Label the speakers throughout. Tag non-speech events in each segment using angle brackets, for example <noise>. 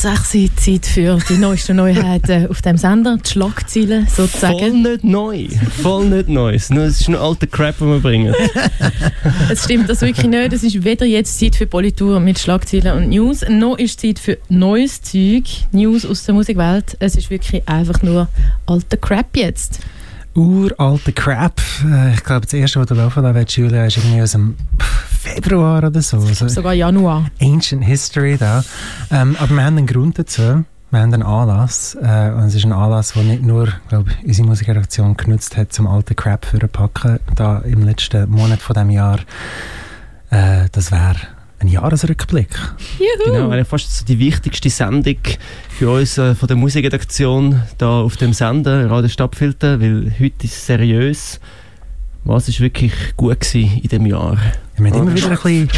Speaker 1: 6 Zeit für die neuesten Neuheiten auf dem Sender, die Schlagzeilen sozusagen.
Speaker 2: Voll nicht neu, voll nicht neu. Es ist nur alter Crap, den wir bringen. <laughs>
Speaker 1: es stimmt das wirklich nicht. Es ist weder jetzt Zeit für Politur mit Schlagzeilen und News, noch ist Zeit für neues Zeug, News aus der Musikwelt. Es ist wirklich einfach nur alter Crap jetzt.
Speaker 3: Uralte Crap. Äh, ich glaube, das erste, was du laufen willst, Julia, ist irgendwie aus dem Februar oder so.
Speaker 1: Also Sogar Januar.
Speaker 3: Ancient History da. Ähm, aber wir haben einen Grund dazu. Wir haben einen Anlass. Äh, und es ist ein Anlass, der nicht nur glaube unsere Musikredaktion genutzt hat, zum alten Crap für packen, da im letzten Monat von diesem Jahr. Äh, das wäre ein Jahresrückblick.
Speaker 1: Juhu.
Speaker 2: Genau, eigentlich fast die wichtigste Sendung für uns äh, von der Musikredaktion da auf dem Sender, Radio Stadtfilter, weil heute ist es seriös. Was ist wirklich gut gewesen in diesem Jahr?
Speaker 3: Wir haben immer wieder ein bisschen...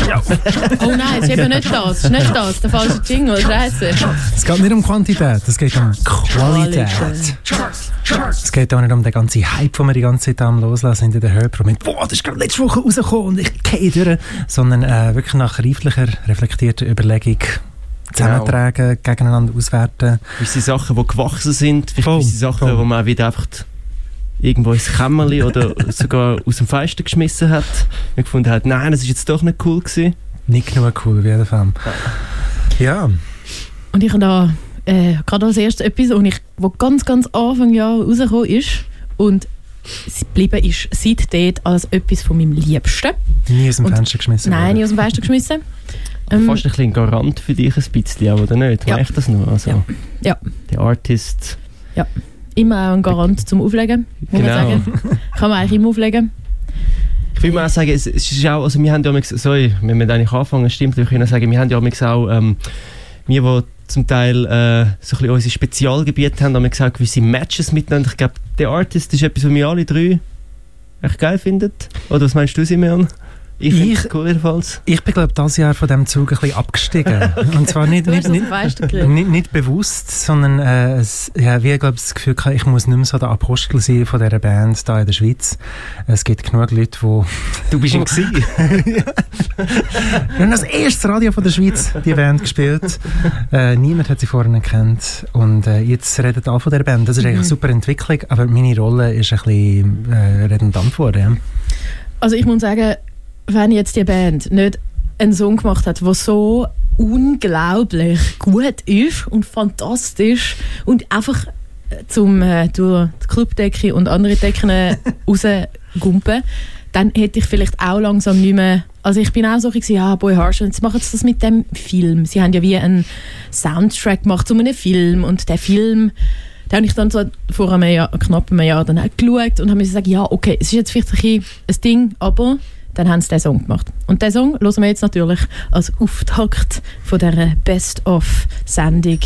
Speaker 1: oh nein, es ist eben nicht das. Es ist nicht das, der falsche Jingle, scheiße.
Speaker 3: Es geht nicht um Quantität, es geht um Qualität. Es geht auch nicht um den ganzen Hype, den wir die ganze Zeit am Loslassen in den Hörproben. Boah, das ist gerade letzte Woche rausgekommen und ich gehe durch. Sondern äh, wirklich nach reiflicher, reflektierter Überlegung zusammentragen, genau. gegeneinander auswerten.
Speaker 2: Gewisse Sachen, die gewachsen sind, gewisse Sachen, wo man wieder einfach irgendwo ins Kämmerli oder sogar aus dem Fenster geschmissen hat. Wir gefunden hat, nein, das ist jetzt doch nicht cool gewesen.
Speaker 3: Nicht genug cool, auf jeden Fall. Ja.
Speaker 1: Und ich habe da äh, gerade als erstes etwas, wo, ich, wo ganz, ganz Anfang Jahr rausgekommen ist und sie geblieben ist seitdem als etwas von meinem Liebsten.
Speaker 3: Nie aus dem und, Fenster geschmissen?
Speaker 1: Nein, nie aus dem Fenster geschmissen.
Speaker 2: Ähm, fast ein bisschen Garant für dich ein bisschen, oder nicht? Ja. Merkt das noch? Also,
Speaker 1: ja. ja.
Speaker 2: Der Artist.
Speaker 1: Ja immer auch ein Garant zum Auflegen, muss genau. man sagen. Kann man eigentlich immer auflegen.
Speaker 2: Ich will mal auch sagen, es, ist auch, also wir haben ja, sorry, wenn wir eigentlich anfangen, stimmt, ich will sagen, wir haben ja auch, ähm, wir, die zum Teil äh, so ein unsere Spezialgebiete haben, haben wir gesagt, gewisse Matches miteinander. Ich glaube, der Artist ist etwas, was wir alle drei echt geil finden. Oder was meinst du, Simeon? Ich, ich, cool
Speaker 3: ich bin, glaube dieses Jahr von diesem Zug ein bisschen abgestiegen. <laughs> Und zwar nicht, nicht, nicht, nicht, nicht, bewusst, sondern äh, es, ja, wie, glaube das Gefühl gehabt, ich muss nicht mehr so der Apostel sein von dieser Band hier in der Schweiz. Es gibt genug Leute, die...
Speaker 2: Du bist ihn <laughs> gewesen. <laughs>
Speaker 3: Wir haben das erste Radio von der Schweiz, die Band, gespielt. Äh, niemand hat sie vorher gekannt. Und äh, jetzt redet alle von dieser Band. Das ist eigentlich eine mhm. super Entwicklung, aber meine Rolle ist ein bisschen äh, redundant geworden. Ja.
Speaker 1: Also ich muss sagen, wenn jetzt die Band nicht einen Song gemacht hat, der so unglaublich gut ist und fantastisch und einfach äh, zum äh, durch die Clubdecke und andere Decken äh, <laughs> rausgumpen, dann hätte ich vielleicht auch langsam nicht mehr also ich bin auch so ein ja, Boy Harsh, und jetzt machen sie das mit dem Film. Sie haben ja wie einen Soundtrack gemacht zu einem Film und der Film, den habe ich dann so vor einem Jahr, knapp einem Jahr dann auch geschaut und habe mir gesagt, ja, okay, es ist jetzt vielleicht ein, ein Ding, aber dann haben sie diesen Song gemacht. Und diesen Song hören wir jetzt natürlich als Auftakt von dieser Best-of-Sendung,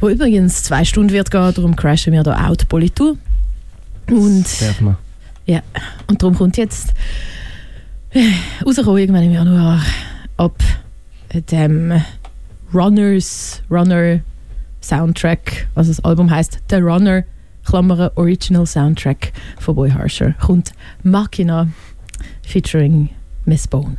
Speaker 1: wo übrigens zwei Stunden wird gehen, darum crashen wir da auch die Politur. Und, ja, und darum kommt jetzt äh, rauskommen irgendwann im Januar ab dem Runners, Runner Soundtrack, also das Album heißt The Runner, Klammern Original Soundtrack von Boy Harsher, kommt Machina featuring Miss Bone.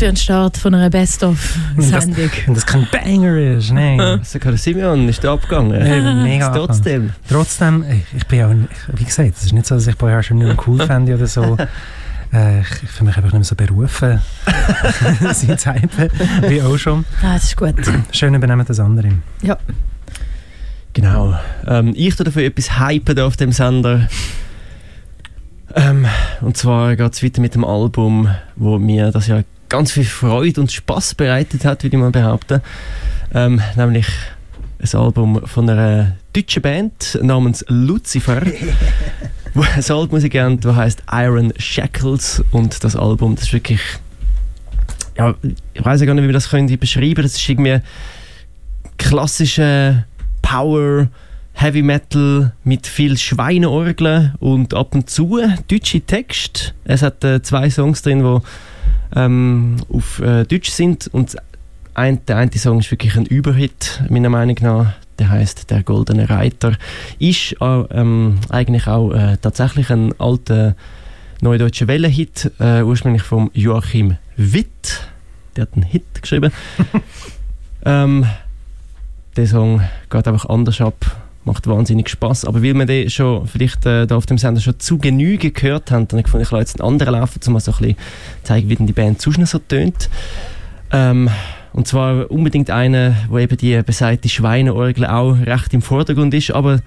Speaker 1: Für ein Start von einer Best-of-Sendung.
Speaker 3: Wenn das kein Banger ist, nein.
Speaker 2: Sogar der Simeon ist da abgegangen.
Speaker 3: Eben, mega
Speaker 2: Trotzdem.
Speaker 3: Trotzdem, ich, bin ja, wie gesagt, es ist nicht so, dass ich vorher schon nicht mehr cool <laughs> fände oder so. Äh, ich, ich fühle mich einfach nicht mehr so berufen, sie zu hypen, wie auch schon.
Speaker 1: Ah, das ist gut.
Speaker 3: Schön übernehmen das andere.
Speaker 1: Ja.
Speaker 2: Genau. Ähm, ich tue dafür etwas hypen auf dem Sender. Ähm, und zwar geht es weiter mit dem Album, wo mir das ja ganz viel Freude und Spaß bereitet hat, würde ich mal behaupten. Ähm, nämlich ein Album von einer deutschen Band namens Lucifer. <laughs> wo ein Album das heißt Iron Shackles und das Album, das ist wirklich ja, ich weiß ja gar nicht, wie wir das können beschreiben. Das ist irgendwie klassische Power, Heavy Metal mit viel Schweineorgeln und ab und zu deutsche Text. Es hat äh, zwei Songs drin, die ähm, auf äh, Deutsch sind und ein, der eine Song ist wirklich ein Überhit, meiner Meinung nach. Der heißt Der Goldene Reiter. Ist äh, ähm, eigentlich auch äh, tatsächlich ein alter neudeutscher Wellenhit, äh, ursprünglich von Joachim Witt. Der hat einen Hit geschrieben. <laughs> ähm, der Song geht einfach anders ab, macht wahnsinnig Spaß. Aber weil wir den schon vielleicht äh, da auf dem Sender schon zu Genüge gehört haben, dann gefunden, ich jetzt einen anderen laufen, um mal so ein bisschen zeigen, wie denn die Band sonst so tönt. Ähm, und zwar unbedingt eine, wo eben die besagte Schweineorgel auch recht im Vordergrund ist, aber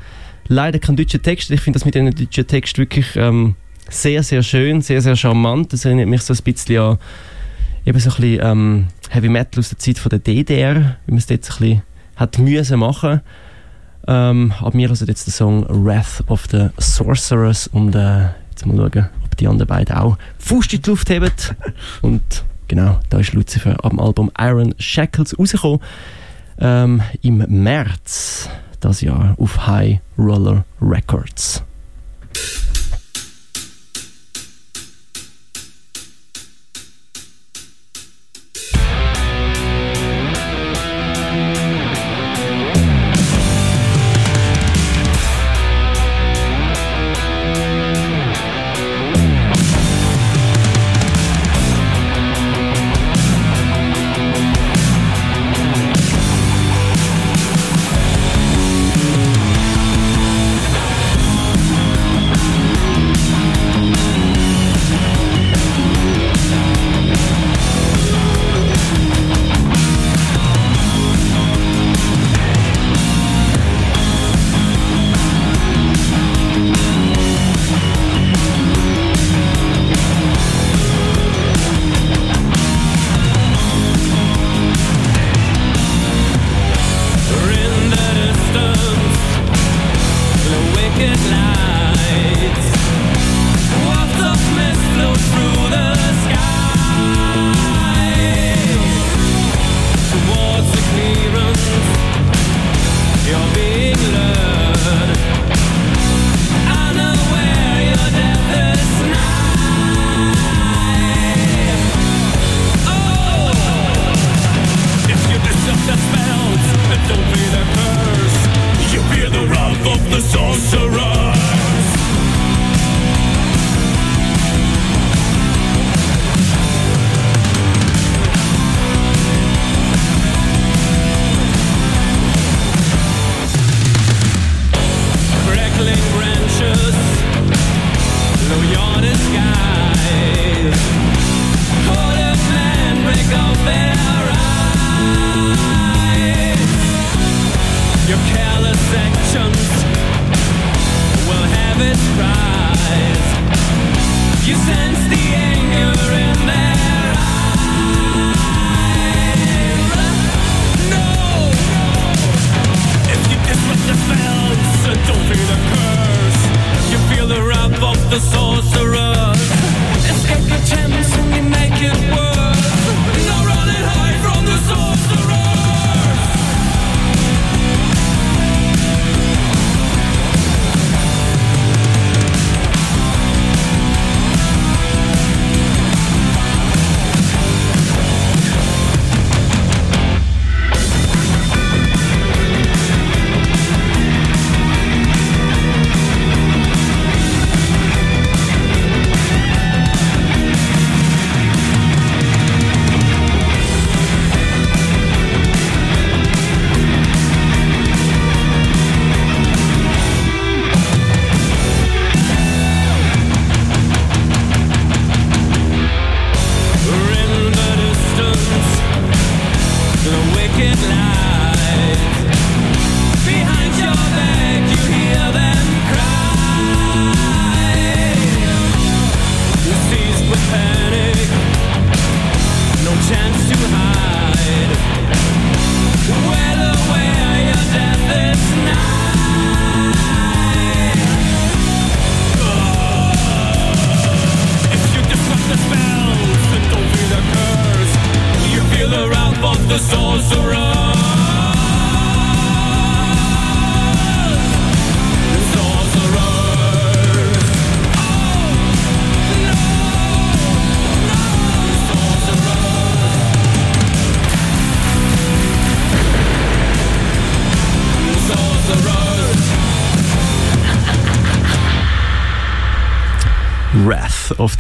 Speaker 2: leider kein deutscher Text. Ich finde das mit einem deutschen Text wirklich ähm, sehr, sehr schön, sehr, sehr charmant. Das erinnert mich so ein bisschen an eben so ein bisschen ähm, Heavy Metal aus der Zeit von der DDR, wie man es dort ein bisschen hat müssen machen. Ähm, aber wir hören jetzt den Song Wrath of the Sorceress und äh, jetzt mal schauen, ob die anderen beiden auch Fuß in die Luft haben. <laughs> und genau, da ist Lucifer am Album Iron Shackles rausgekommen. Ähm, Im März das Jahr auf High Roller Records.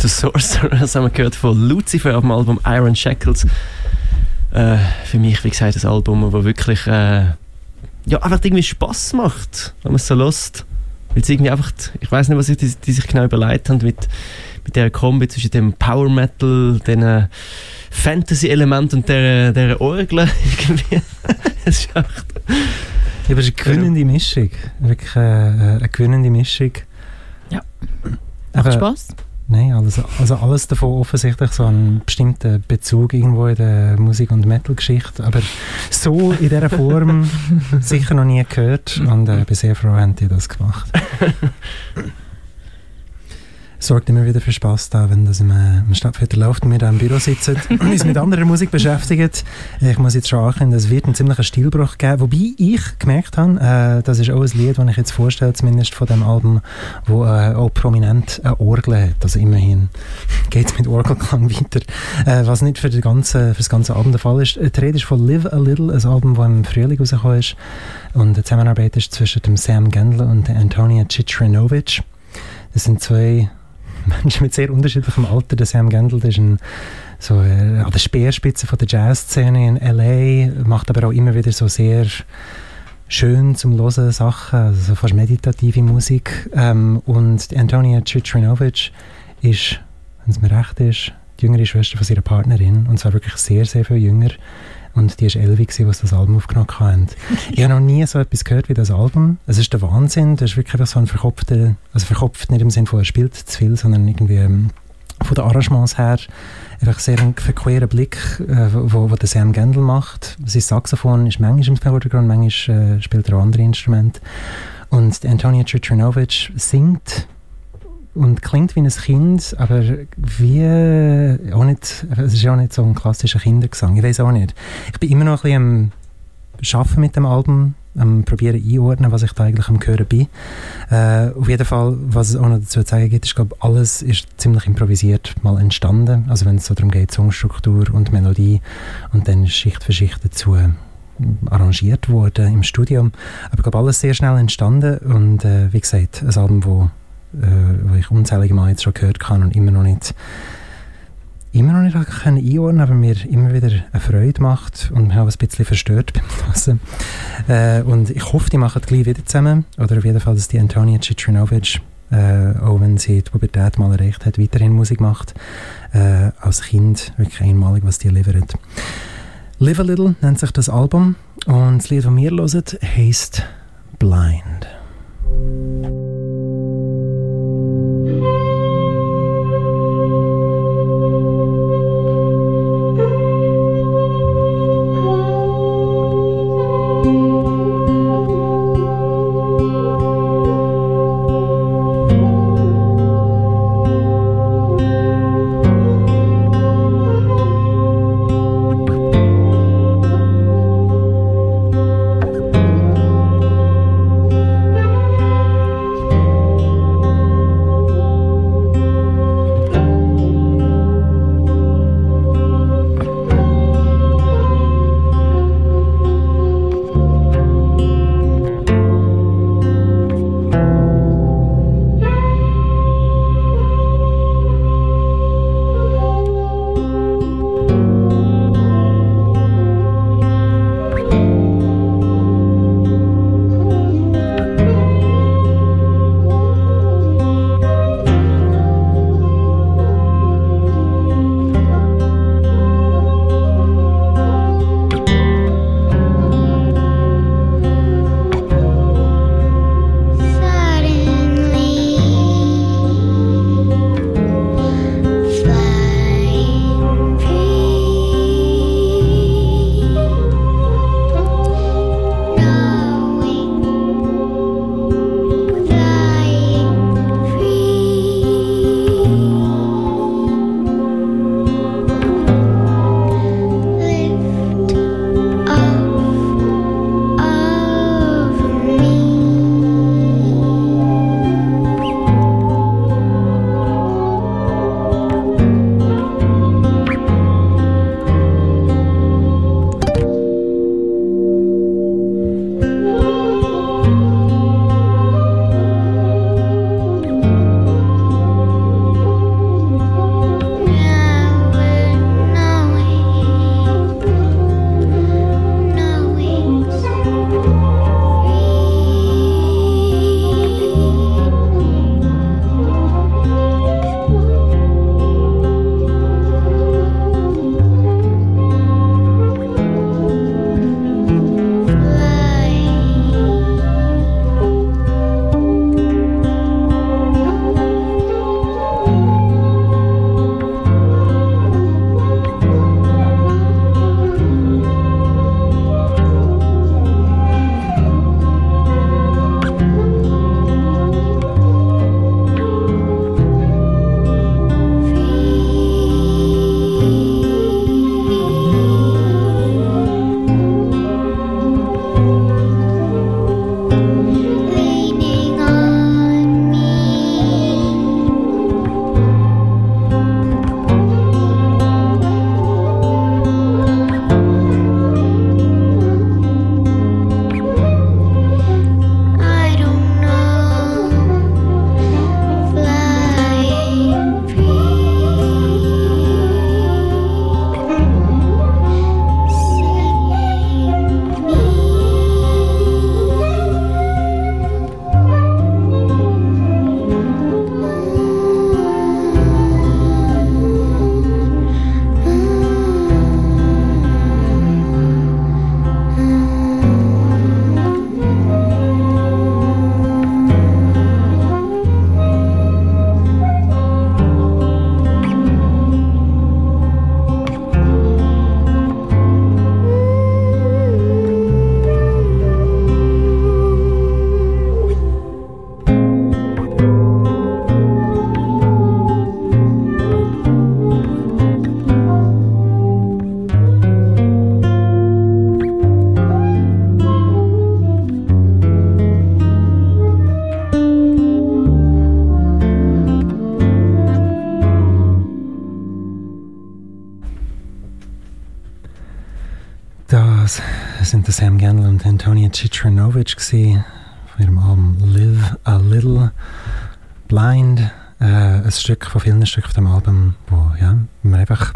Speaker 4: The Sorcerer, <laughs>
Speaker 2: das haben wir gehört von Lucifer auf dem Album Iron Shackles. Äh, für mich, wie gesagt, ein Album, das wirklich äh, ja, einfach irgendwie Spaß macht, wenn man es so lässt. Weil es irgendwie einfach, ich weiß nicht, was die, die sich genau überlegt haben mit, mit der Kombi zwischen dem Power Metal, den Fantasy-Element und der, der Orgel <laughs> irgendwie. <laughs> es ist echt,
Speaker 3: Ja, aber es ist eine gewinnende Mischung. Wirklich äh, eine gewinnende Mischung.
Speaker 1: Ja. Macht
Speaker 3: Aber-
Speaker 1: Spaß.
Speaker 3: Nein, alles, also alles davon offensichtlich so einen bestimmten Bezug irgendwo in der Musik- und Metal-Geschichte. Aber so in dieser Form <laughs> sicher noch nie gehört. Und äh, bin sehr froh, haben die das gemacht. <laughs> sorgt immer wieder für Spaß da, wenn das im, äh, im Stadtviertel läuft und wir da im Büro sitzen <laughs> und uns mit anderer Musik beschäftigen. Ich muss jetzt schon ankündigen, es wird einen ziemlichen Stilbruch geben, wobei ich gemerkt habe, äh, das ist auch ein Lied, das ich jetzt vorstelle, zumindest von dem Album, wo äh, auch prominent eine Orgel hat. Also immerhin <laughs> geht es mit Orgelklang weiter. Äh, was nicht für, die ganze, für das ganze Album der Fall ist. Die Rede ist von Live a Little, ein Album, das im Frühling rausgekommen ist. Und die Zusammenarbeit ist zwischen dem Sam Gendel und der Antonia Citrinovic. Das sind zwei Menschen mit sehr unterschiedlichem Alter. Der Sam Gendel ist ein, so äh, an der Speerspitze von der Jazzszene in L.A., macht aber auch immer wieder so sehr schön zum Hören Sachen, also so fast meditative Musik. Ähm, und Antonia Citrinovic ist, wenn es mir recht ist, die jüngere Schwester von ihrer Partnerin und zwar wirklich sehr, sehr viel jünger. Und die war elf, als das Album aufgenommen haben. ich habe noch nie so etwas gehört wie das Album. Es ist der Wahnsinn. Das ist wirklich so ein verkopfter, also verkopft nicht im Sinne von, er spielt zu viel, sondern irgendwie ähm, von den Arrangements her einfach sehr ein verquerer Blick, äh, wo, wo der Sam Gendel macht. Sein Saxophon ist manchmal im Vordergrund, manchmal äh, spielt er andere Instrumente. Und Antonia Citrinovic singt und klingt wie ein Kind, aber wie auch nicht, es ist auch nicht so ein klassischer Kindergesang, ich weiß auch nicht. Ich bin immer noch ein bisschen am Arbeiten mit dem Album, am probieren einordnen, was ich da eigentlich am Hören bin. Äh, auf jeden Fall, was es auch noch dazu zu sagen gibt, ist, glaube alles ist ziemlich improvisiert mal entstanden, also wenn es so darum geht, Songstruktur und Melodie und dann Schicht für Schicht dazu arrangiert worden im Studium. Aber ich glaube, alles sehr schnell entstanden und äh, wie gesagt, ein Album, wo äh, ich unzählige Mal jetzt schon gehört habe und immer noch nicht immer noch nicht können einordnen, aber mir immer wieder eine Freude macht und mich auch ein bisschen verstört <laughs> beim Hören. Äh, und ich hoffe, die machen gleich wieder zusammen oder auf jeden Fall, dass die Antonia Citrinovic äh, auch wenn sie die Pubertät mal erreicht hat, weiterhin Musik macht. Äh, als Kind wirklich einmalig, was die liefert. Live a Little nennt sich das Album und das Lied, das wir hören, heisst Blind. Stück von vielen Stücken auf dem Album, wo ja, wir einfach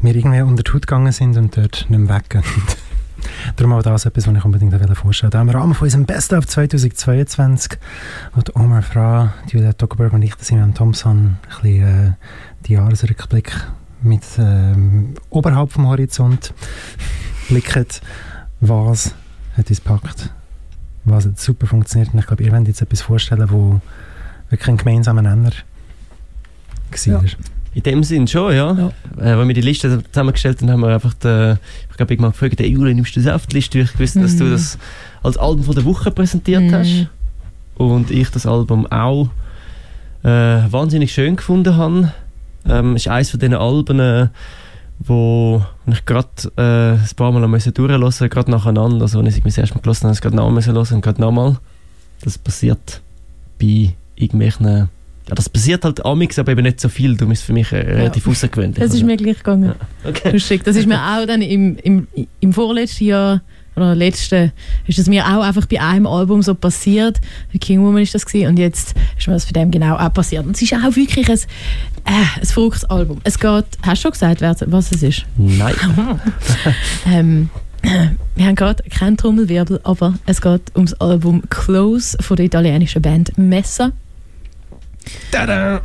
Speaker 3: wir irgendwie unter die Haut gegangen sind und dort nicht mehr weggehen. <laughs> Darum auch das etwas, was ich unbedingt vorstellen wollte. Im Rahmen von unserem Best of 2022 hat Omar Fra, Julia Toggenberg und ich, Simon Thompson, ein bisschen äh, die Jahresrückblick mit ähm, oberhalb vom Horizont blicken, was hat uns gepackt, was hat super funktioniert. Und ich glaube, ihr wollt jetzt etwas vorstellen, wo wirklich ein gemeinsamer Nenner war.
Speaker 1: Ja.
Speaker 2: In dem Sinn schon, ja.
Speaker 1: Ja.
Speaker 2: Äh, als wir die Liste zusammengestellt haben, haben wir einfach, den, ich glaube, ich mal gefragt, hey, Juli, nimmst du das auf die Liste? Weil ich wusste, dass du
Speaker 1: Mhm.
Speaker 2: das als Album von der Woche präsentiert
Speaker 1: Mhm.
Speaker 2: hast. Und ich das Album auch äh, wahnsinnig schön gefunden habe. Ähm, ist eines von diesen Alben, äh, wo ich gerade äh, ein paar Mal musste durchhören musste, gerade nacheinander. Also, als ich mich das erste Mal gelassen habe, habe ich es gerade noch müssen hören und gerade nochmal. Das passiert bei irgendwelchen. Ja, das passiert halt amix, aber eben nicht so viel. Du bist für mich äh, relativ außergewöhnlich.
Speaker 1: Das ist
Speaker 2: Also,
Speaker 1: mir gleich gegangen.
Speaker 2: okay.
Speaker 1: Lustig. Das ist mir auch dann im, im, im vorletzten Jahr oder letzten ist es mir auch einfach bei einem Album so passiert. Bei King Woman ist das gewesen, und jetzt ist mir das bei dem genau auch passiert. Und es ist auch wirklich ein, äh, ein verrücktes Album. Es geht, hast du schon gesagt, was es ist?
Speaker 2: Nein. <laughs>
Speaker 1: Ähm, wir haben gerade keinen Trommelwirbel, aber es geht ums Album Close von der italienischen Band Messa.
Speaker 2: Tada!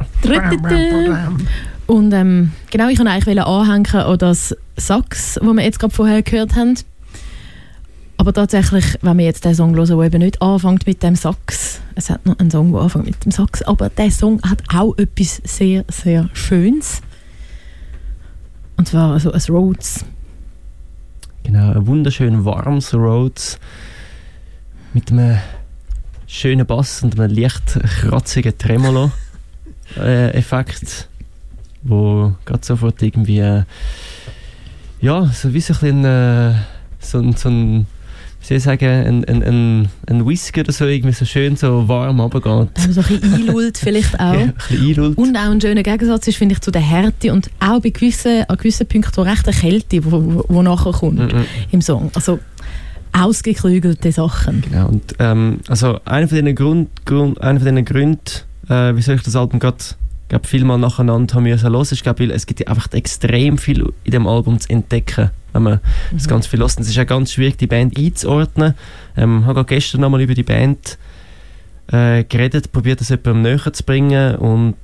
Speaker 1: Und ähm, genau, ich wollte eigentlich anhängen an das Sax, wo wir jetzt gerade vorher gehört haben. Aber tatsächlich, wenn wir jetzt den Song hören, der eben nicht anfängt mit dem Sax, es hat noch einen Song, der anfängt mit dem Sax, aber der Song hat auch etwas sehr, sehr Schönes. Und zwar also ein Rhodes.
Speaker 2: Genau, ein wunderschön warmes Rhodes mit einem schönen Bass und einem leicht kratzigen Tremolo-Effekt, wo gerade sofort irgendwie, äh, ja, so wie so ein bisschen, äh, so, ein- so ein, wie soll ich sagen, ein, ein, ein, ein Whisky oder so, irgendwie so schön so warm runtergeht.
Speaker 1: Da haben wir so ein bisschen einlullt vielleicht <laughs> auch.
Speaker 2: Ja, ein bisschen einlullt.
Speaker 1: Und auch ein schöner Gegensatz ist, finde ich, zu der Härte und auch bei gewissen, an gewissen Punkten recht eine Kälte, die nachher kommt
Speaker 2: Mhm.
Speaker 1: im Song. Also ausgeklügelte Sachen.
Speaker 2: Genau, und ähm, also einer von diesen, Grund, Grund, einer von diesen Gründen, äh, wieso ich das Album gerade glaub, vielmal nacheinander haben müssen hören, ist, glaub, weil es gibt ja einfach extrem viel in dem Album zu entdecken, wenn man das ganz viel hört. Es ist ja ganz schwierig, die Band einzuordnen. Ähm, ich habe gerade gestern nochmal über die Band äh, geredet, probiert das jemandem näher zu bringen und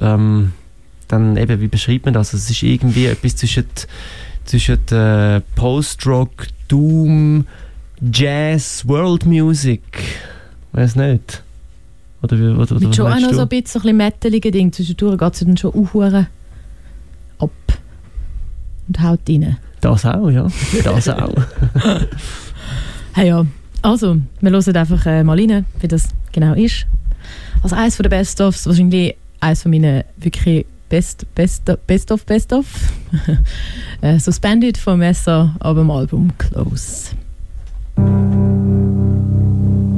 Speaker 2: ähm, dann eben, wie beschreibt man das? Also, es ist irgendwie etwas zwischen, zwischen äh, Post-Rock, Doom, Jazz, World Music. Weiß nicht. Oder, wie- oder, oder
Speaker 1: Mit schon auch noch so ein bisschen so ein mettelige Ding. Zwischendurch geht sie dann schon aufhuren ab und haut rein.
Speaker 2: Das auch, ja. Das auch. <laughs> <laughs>
Speaker 1: Hey ja, also, wir hören einfach äh, mal rein, wie das genau ist. Also eines der Best-ofs, wahrscheinlich eines von meinen wirklich Best, Best, Best of Best of. <laughs> äh, Suspended von Messer, aber im Album Close.
Speaker 5: Thank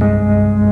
Speaker 2: you.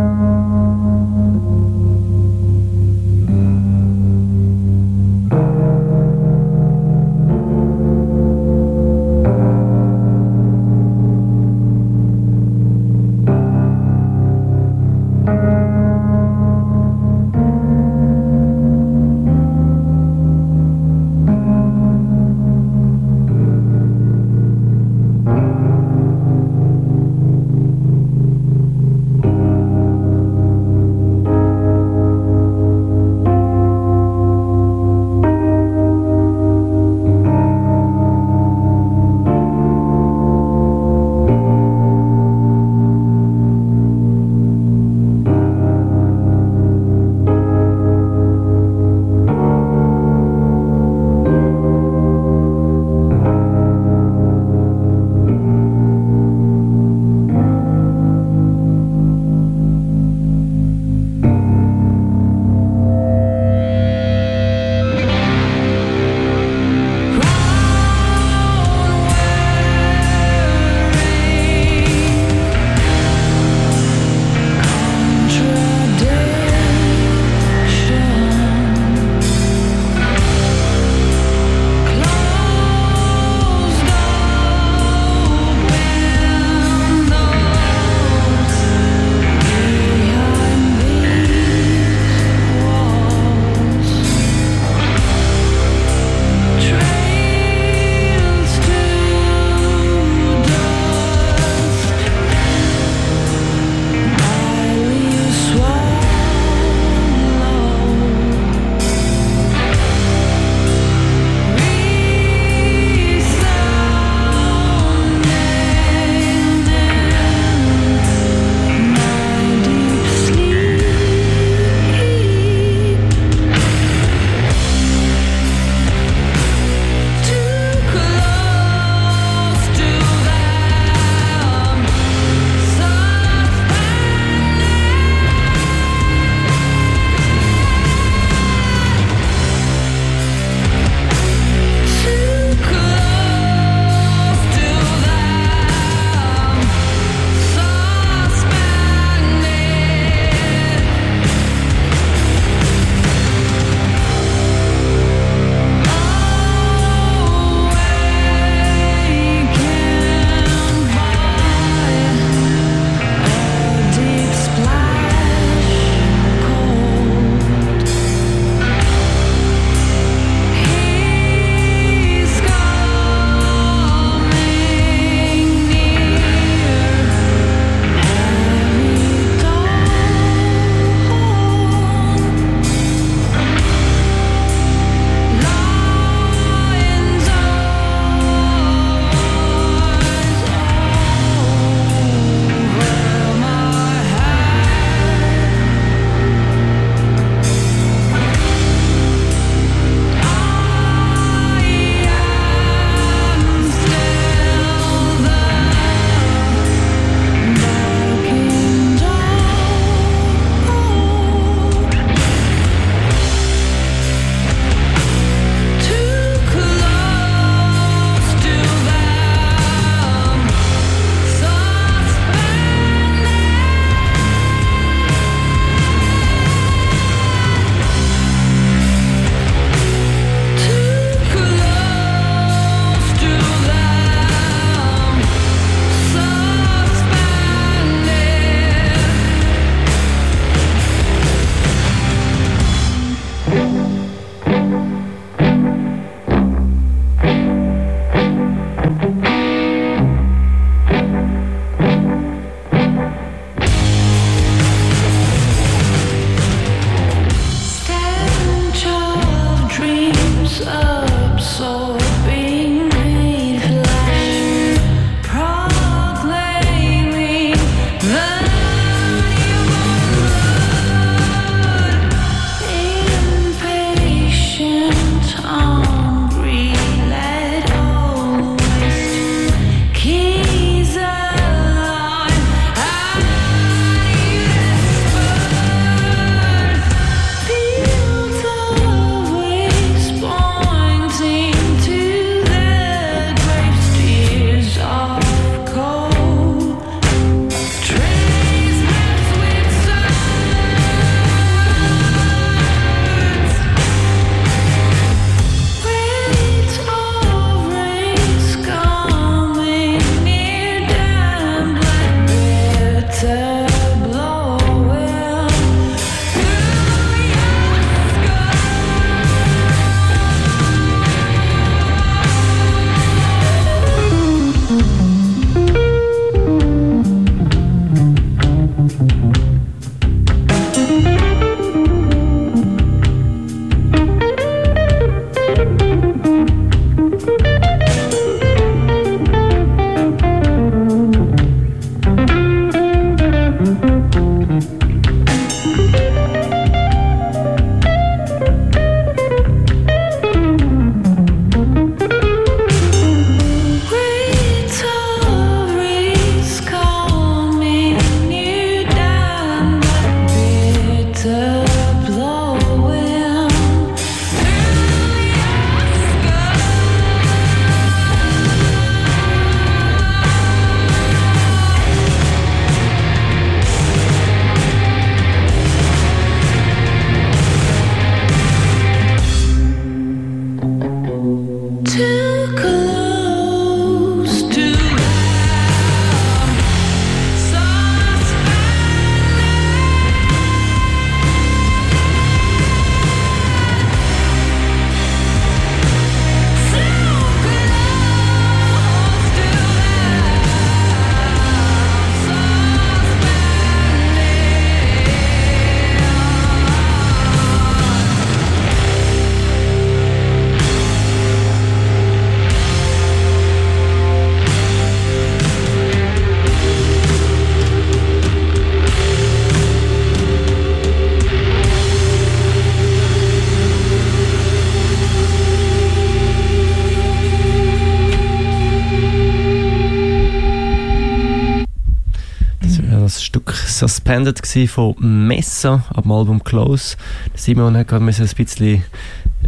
Speaker 2: Suspended gewesen von Messa ab dem Album Close. Simon hat gerade ein bisschen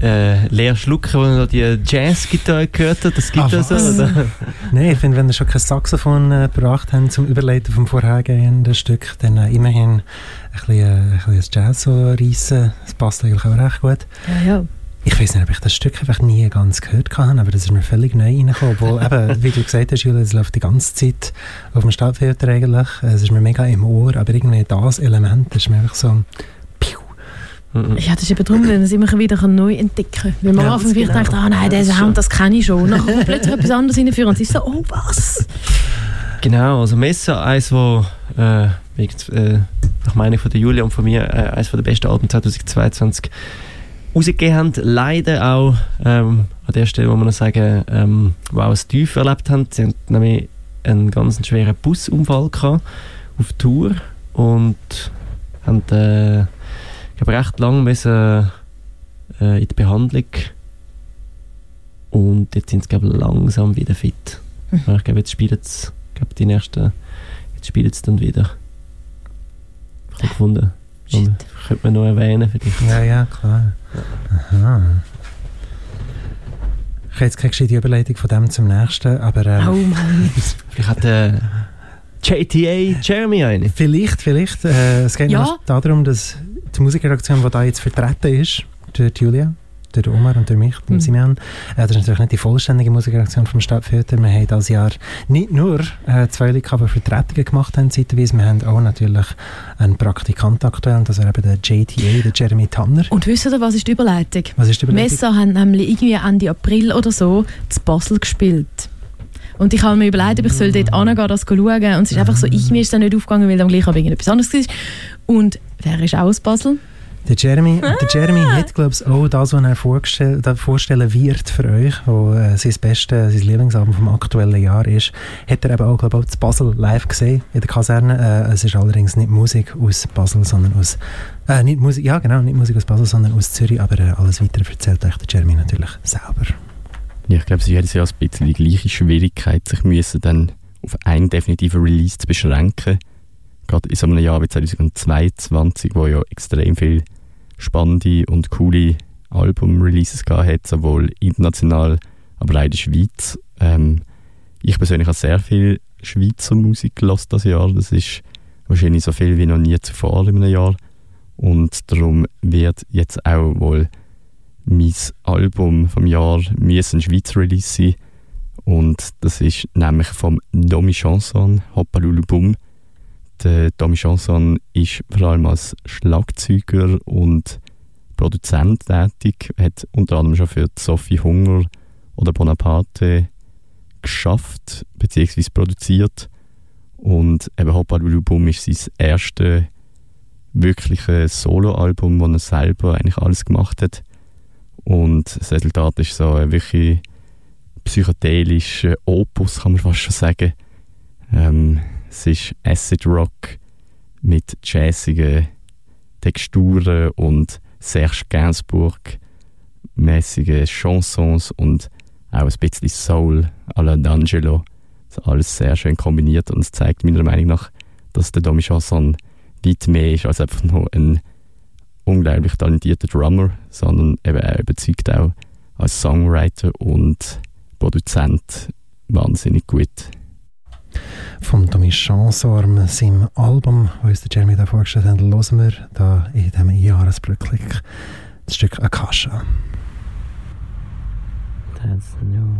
Speaker 2: äh, leer schlucken, als er die Jazz-Gitarre gehört hat. Das gibt
Speaker 3: Ah,
Speaker 2: es so,
Speaker 3: was?
Speaker 2: oder? <laughs>
Speaker 3: Nein, ich finde, wenn ihr schon kein Saxophon äh, gebracht haben zum Überleiten vom vorhergehenden Stück, dann äh, immerhin ein bisschen, äh, ein bisschen das Jazz so reissen. Das passt eigentlich auch recht gut.
Speaker 1: Ja, ja.
Speaker 3: Ich weiß nicht, ob ich das Stück einfach nie ganz gehört habe, aber das ist mir völlig neu reingekommen. Obwohl, <laughs> eben, wie du gesagt hast, Julia, es läuft die ganze Zeit auf dem Stadtfilter eigentlich. Es ist mir mega im Ohr, aber irgendwie das Element das ist mir einfach so... Piu.
Speaker 1: Ja, das ist eben darum, dass man es immer wieder neu entdecken kann. Weil man
Speaker 3: Ja,
Speaker 1: am Anfang vielleicht
Speaker 3: genau.
Speaker 1: denkt, ah nein, der
Speaker 3: das
Speaker 1: Sound, das kenne ich schon. Und dann kommt <laughs> plötzlich etwas anderes reinführen und es ist so, oh was?
Speaker 2: Genau, also Messa, eins, wo äh, äh, nach Meinung von der Julia und von mir, äh, eines der besten Alben 2022 rausgegeben haben. Leider auch ähm, an der Stelle, wo man noch sagen, ähm, wo auch ein Tief erlebt haben. Sie haben nämlich einen ganz schweren Busunfall gehabt auf Tour und haben äh, ich glaube, recht lang müssen, äh, in die Behandlung und jetzt sind sie glaube langsam wieder fit.
Speaker 1: Mhm.
Speaker 2: Ich glaube, jetzt spielen sie glaube, die nächsten, jetzt spielen sie dann wieder. Ich habe gefunden.
Speaker 1: Shit.
Speaker 2: Könnte man noch erwähnen vielleicht.
Speaker 3: Ja, ja, klar. Aha. Ich habe jetzt keine gescheite Überleitung von dem zum nächsten, aber äh,
Speaker 1: Oh Mann.
Speaker 2: Vielleicht hat der JTA Jeremy eine.
Speaker 3: vielleicht, vielleicht. Äh, es geht
Speaker 1: Ja.
Speaker 3: darum, dass die Musikredaktion, die da jetzt vertreten ist, durch Julia, durch Omar und durch mich,
Speaker 1: Mhm.
Speaker 3: Simeon, äh, das ist natürlich nicht die vollständige Musikredaktion vom Stadtfilter. Wir haben dieses Jahr nicht nur äh, zwei die Vertretungen gemacht haben, zeitweise. Wir haben auch natürlich einen Praktikant aktuell, und das wäre eben der JTA, der Jeremy Tanner.
Speaker 1: Und wisst ihr, was ist die Überleitung?
Speaker 3: Was ist die Überlegung?
Speaker 1: Messa haben nämlich irgendwie Ende April oder so zu Basel gespielt. Und ich habe mir überlegt, ob ich soll dort hingehen, das schauen. Und es ist einfach so, ich, mir ist dann nicht aufgegangen, weil am gleichen Abend irgendetwas anderes war. Und wer ist auch aus Basel?
Speaker 3: Der Jeremy,
Speaker 1: Ah.
Speaker 3: der Jeremy hat, glaube ich, auch das, was er vorgestell, vorstellen wird für euch, wo äh, sein beste, sein Lieblingsalbum vom aktuellen Jahr ist, hat er eben auch, glaube ich, Basel live gesehen, in der Kaserne. Äh, es ist allerdings nicht Musik aus Basel, sondern aus, äh, nicht Musik, ja genau, nicht Musik aus Basel, sondern aus Zürich, aber äh, alles weitere erzählt euch der Jeremy natürlich selber.
Speaker 5: Ja, ich glaube, es ist jedes Jahr ein bisschen die gleiche Schwierigkeit, sich müssen dann auf einen definitiven Release zu beschränken. Gerade in so einem Jahr wie 2022, wo ja extrem viel spannende und coole Album-Releases gehabt sowohl international, aber auch in der Schweiz. Ähm, ich persönlich habe sehr viel Schweizer Musik gelassen das Jahr. Das ist wahrscheinlich so viel wie noch nie zuvor in einem Jahr. Und darum wird jetzt auch wohl mein Album vom Jahr ein Schweizer Release sein. Und das ist nämlich vom Domi Chanson, Hoppalulu Bum. Der Domi Chanson ist vor allem als Schlagzeuger und Produzent tätig, hat unter anderem schon für Sophie Hunger oder Bonaparte geschafft bzw. produziert. Und eben Hoppalulu Bum ist sein erstes wirkliches Soloalbum, wo er selber eigentlich alles gemacht hat. Und das Resultat ist so ein wirklich psychedelischer Opus, kann man fast schon sagen. Ähm, es ist Acid Rock mit jazzigen Texturen und Serge Gainsbourg mäßige Chansons und auch ein bisschen Soul à la D'Angelo. Das alles sehr schön kombiniert und es zeigt meiner Meinung nach, dass der Domi Chanson weit mehr ist als einfach nur ein unglaublich talentierter Drummer, sondern eben er überzeugt auch als Songwriter und Produzent wahnsinnig gut.
Speaker 3: Vom Tommy Chansorm, seinem Album, das uns Jeremy da vorgestellt hat, hören wir da in diesem Jahresrückblick das Stück Akasha.
Speaker 2: That's new.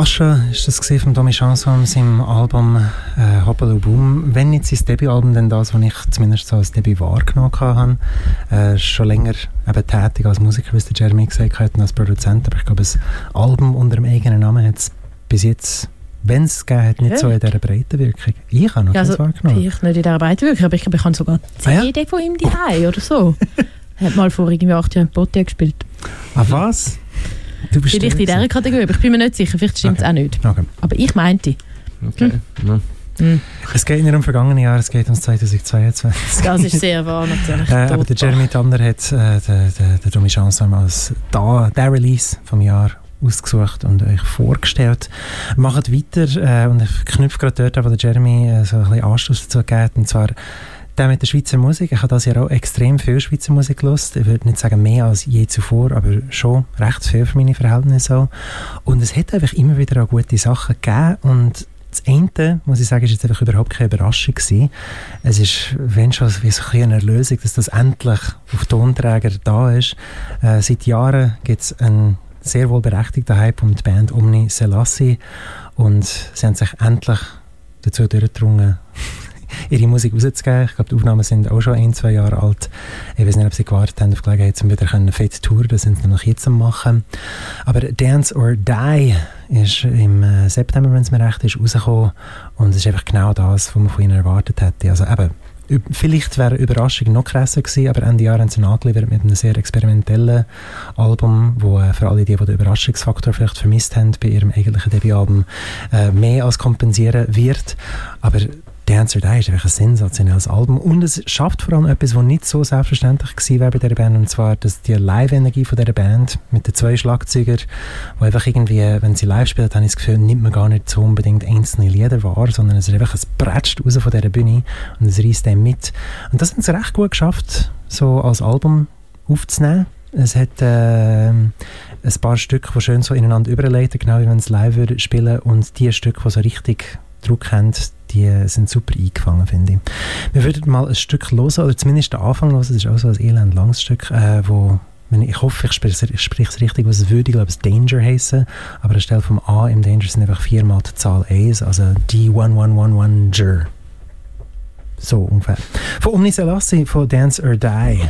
Speaker 3: Kascha ist das gesehen von Tommy Chanson seinem Album äh, Hoppala Boom. Wenn nicht sein Debütalbum, dann das, was ich zumindest so als Debüt wahrgenommen habe. Äh, schon länger eben tätig als Musiker, wie es der Jeremy gesagt hat, und als Produzent. Aber ich glaube, das Album unter dem eigenen Namen hat es bis jetzt, wenn es gegeben hat, nicht
Speaker 1: Ja.
Speaker 3: so in dieser breiten Wirkung. Ich habe noch
Speaker 1: Ja, also,
Speaker 3: wahrgenommen.
Speaker 1: vielleicht nicht in dieser Breite wirklich, aber ich glaube, ich habe sogar
Speaker 3: Ah, ja?
Speaker 1: CD von ihm daheim oder so. <laughs> Hat mal vor irgendwie acht Jahren Potti gespielt.
Speaker 3: Ah, was? Du bist
Speaker 1: Vielleicht in dieser Kategorie, aber ich bin mir nicht sicher, vielleicht stimmt es
Speaker 3: Okay.
Speaker 1: auch nicht.
Speaker 3: Okay.
Speaker 1: Aber ich meinte,
Speaker 2: Okay. Ja.
Speaker 3: Es geht nicht um vergangene Jahre, es geht um 2022.
Speaker 1: das ist sehr wahr natürlich. <laughs>
Speaker 3: Äh, aber der. Jeremy Tanner hat äh, den, Tommy Chanson als da, der Release vom Jahr ausgesucht und euch vorgestellt. Macht weiter äh, und ich knüpfe gerade dort an, wo der Jeremy äh, so ein bisschen Anschluss dazu gegeben und zwar der mit der Schweizer Musik. Ich habe das Jahr auch extrem viel Schweizer Musik gelost. Ich würde nicht sagen mehr als je zuvor, aber schon recht viel für meine Verhältnisse auch. Und es hat einfach immer wieder auch gute Sachen gegeben und das eine, muss ich sagen, ist jetzt einfach überhaupt keine Überraschung gewesen. Es ist, wenn schon, wie so eine Erlösung, dass das endlich auf Tonträger da ist. Äh, seit Jahren gibt es einen sehr wohl berechtigten Hype um die Band Omni Selassie und sie haben sich endlich dazu durchgedrungen, ihre Musik rauszugeben. Ich glaube, die Aufnahmen sind auch schon ein, zwei Jahre alt. Ich weiß nicht, ob sie gewartet haben auf Gelegenheit, um wieder können fit touren Das sind sie noch jetzt am machen. Aber Dance or Die ist im äh, September, wenn es mir recht ist, rausgekommen. Und es ist einfach genau das, was man von ihnen erwartet hätte. Also eben, vielleicht wäre eine Überraschung noch krasser gewesen, aber Ende Jahr haben sie nachgeliefert mit einem sehr experimentellen Album, wo äh, für alle die, die den Überraschungsfaktor vielleicht vermisst haben bei ihrem eigentlichen Debütalbum, äh, mehr als kompensieren wird. Aber Dance or Die ist einfach ein sensationelles Album und es schafft vor allem etwas, was nicht so selbstverständlich wäre bei dieser Band und zwar, dass die Live-Energie von dieser Band mit den zwei Schlagzeugern, wo einfach irgendwie, wenn sie live spielen, habe ich das Gefühl, nimmt man gar nicht so unbedingt einzelne Lieder wahr, sondern es ist einfach, es bretscht raus von dieser Bühne und es reißt einem mit. Und das haben sie recht gut geschafft, so als Album aufzunehmen. Es hat ähm, ein paar Stücke, die schön so ineinander überleiten, genau wie wenn es live würde spielen und die Stücke, die so richtig Druck haben, die sind super eingefangen, finde ich. Wir würden mal ein Stück hören, oder zumindest den Anfang hören, das ist auch so ein elend langes Stück, äh, wo ich, hoffe, ich spreche es- ich spreche es richtig, was es würde, ich glaube, es Danger heißen, aber anstelle vom A im Danger sind einfach viermal die Zahl 1, also D1111Ger. So ungefähr. Von Omni Selassie, von Dance or Die.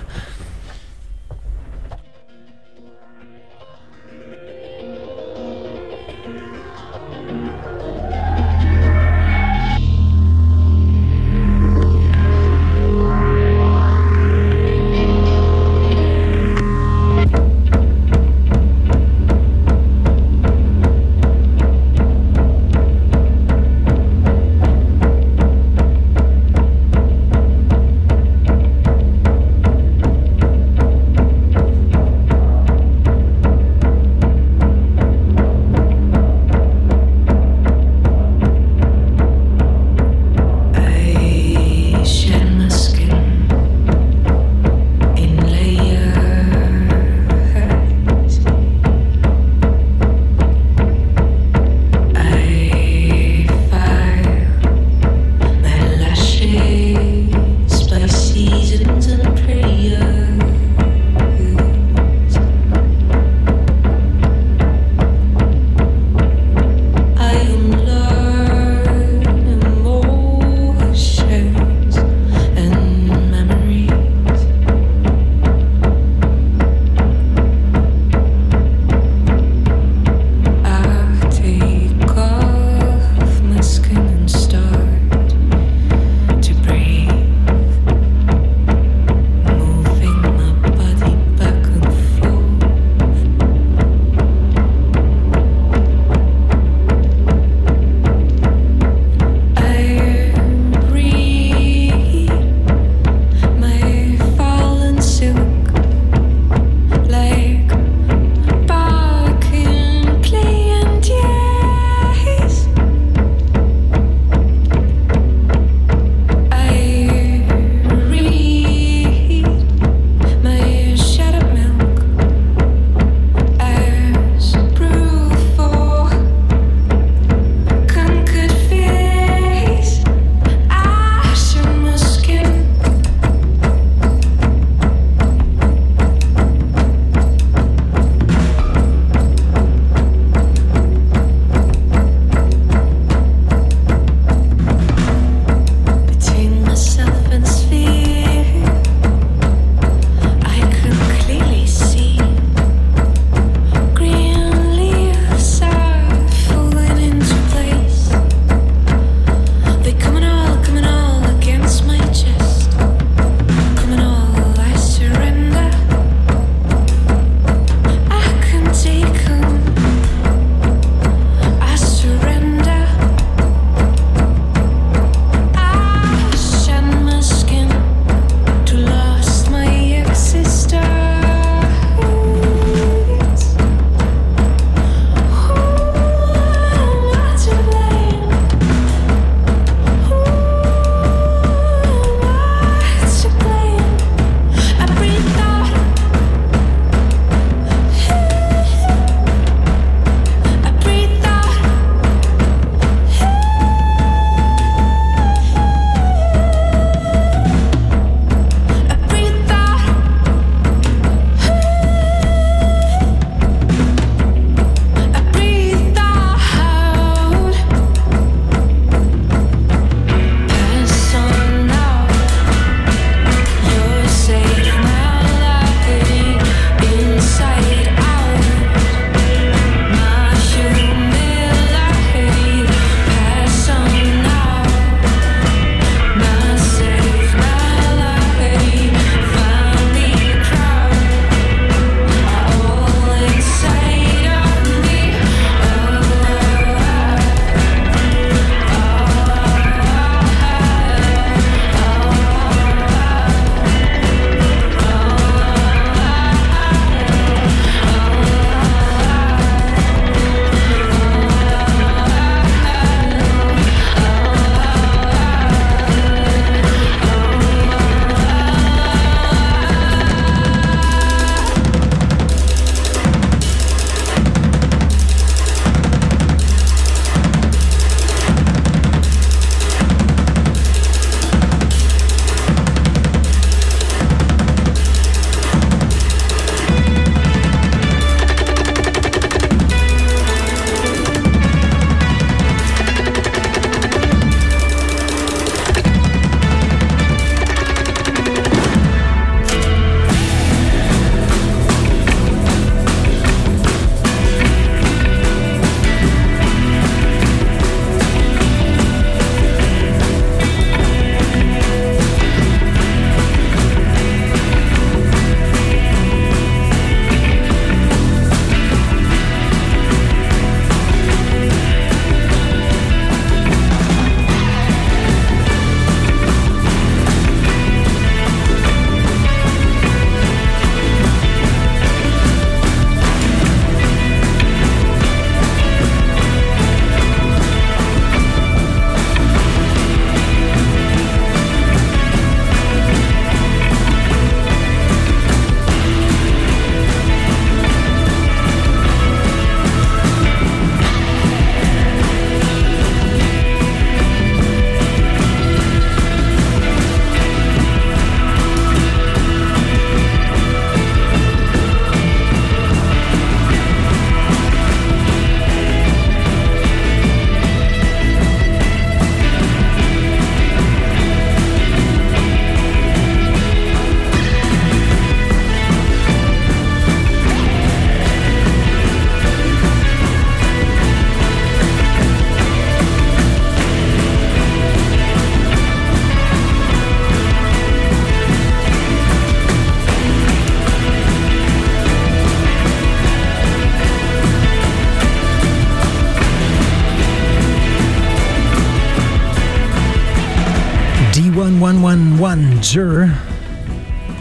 Speaker 3: D1111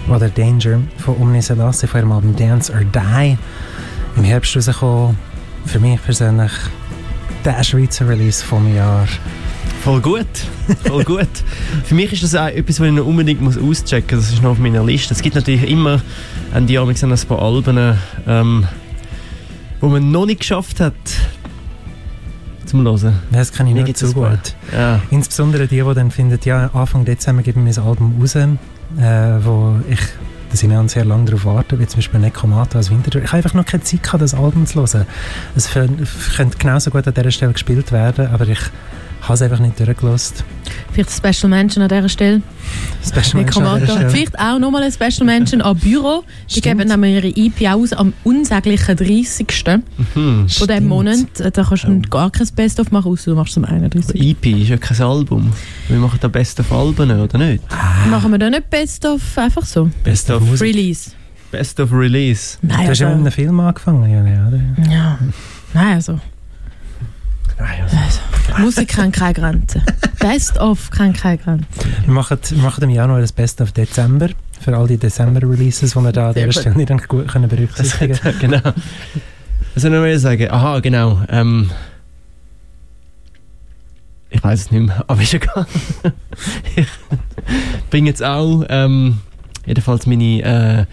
Speaker 3: oder Danger von Omni Selassie von ihrem Album Dance or Die im Herbst rausgekommen. Für mich persönlich der Schweizer Release vom Jahr.
Speaker 2: Voll gut, voll gut. <laughs> Für mich ist das auch etwas, was ich noch unbedingt muss auschecken muss. Das ist noch auf meiner Liste. Es gibt natürlich immer an die Jahr ein paar Alben, ähm, wo man noch nicht geschafft hat, zum Hören.
Speaker 3: Das kann ich
Speaker 2: Mir
Speaker 3: nicht
Speaker 2: ein paar.
Speaker 3: gut.
Speaker 2: Ja.
Speaker 3: Insbesondere die, die dann finden, ja, Anfang Dezember geben wir mein Album raus, äh, wo ich, da sind wir sehr lange darauf warten, wie zum Beispiel Nekomato als Winterthur. Ich habe einfach noch keine Zeit gehabt, das Album zu hören. Es könnte genauso gut an dieser Stelle gespielt werden, aber ich habe es einfach nicht durchgelassen.
Speaker 1: Vielleicht ein Special Mention an dieser Stelle.
Speaker 3: Special Mention an dieser. Stelle.
Speaker 1: Vielleicht auch nochmal ein Special Mention an Büro. Die
Speaker 3: Stimmt.
Speaker 1: geben nämlich ihre EP aus am unsäglichen 30.
Speaker 2: Hm.
Speaker 1: von diesem. Monat. Äh, Da kannst du gar kein Best-of machen, außer du machst es am 31.
Speaker 2: EP ist ja kein Album. Wir machen da Best of Alben, oder nicht?
Speaker 1: Machen wir da nicht Best-of einfach so?
Speaker 2: Best of,
Speaker 3: Musik.
Speaker 1: Release.
Speaker 2: Best of Release.
Speaker 1: Nein,
Speaker 3: Du hast ja mit
Speaker 1: also,
Speaker 3: einem Film angefangen, oder?
Speaker 1: ja. Nein, also. Also. Musik kennt keine Grenzen. Best-of kennt keine Grenzen.
Speaker 3: Wir machen, wir machen im Januar das Best of Dezember. Für all die Dezember-Releases, die wir da an dieser
Speaker 1: gut.
Speaker 3: Stelle nicht dann gut können berücksichtigen <laughs>
Speaker 2: genau. Was soll ich noch mehr sagen? Aha, genau. Ähm, ich weiß es nicht mehr, aber ist egal. <laughs> ich bringe jetzt auch ähm, jedenfalls meine, äh,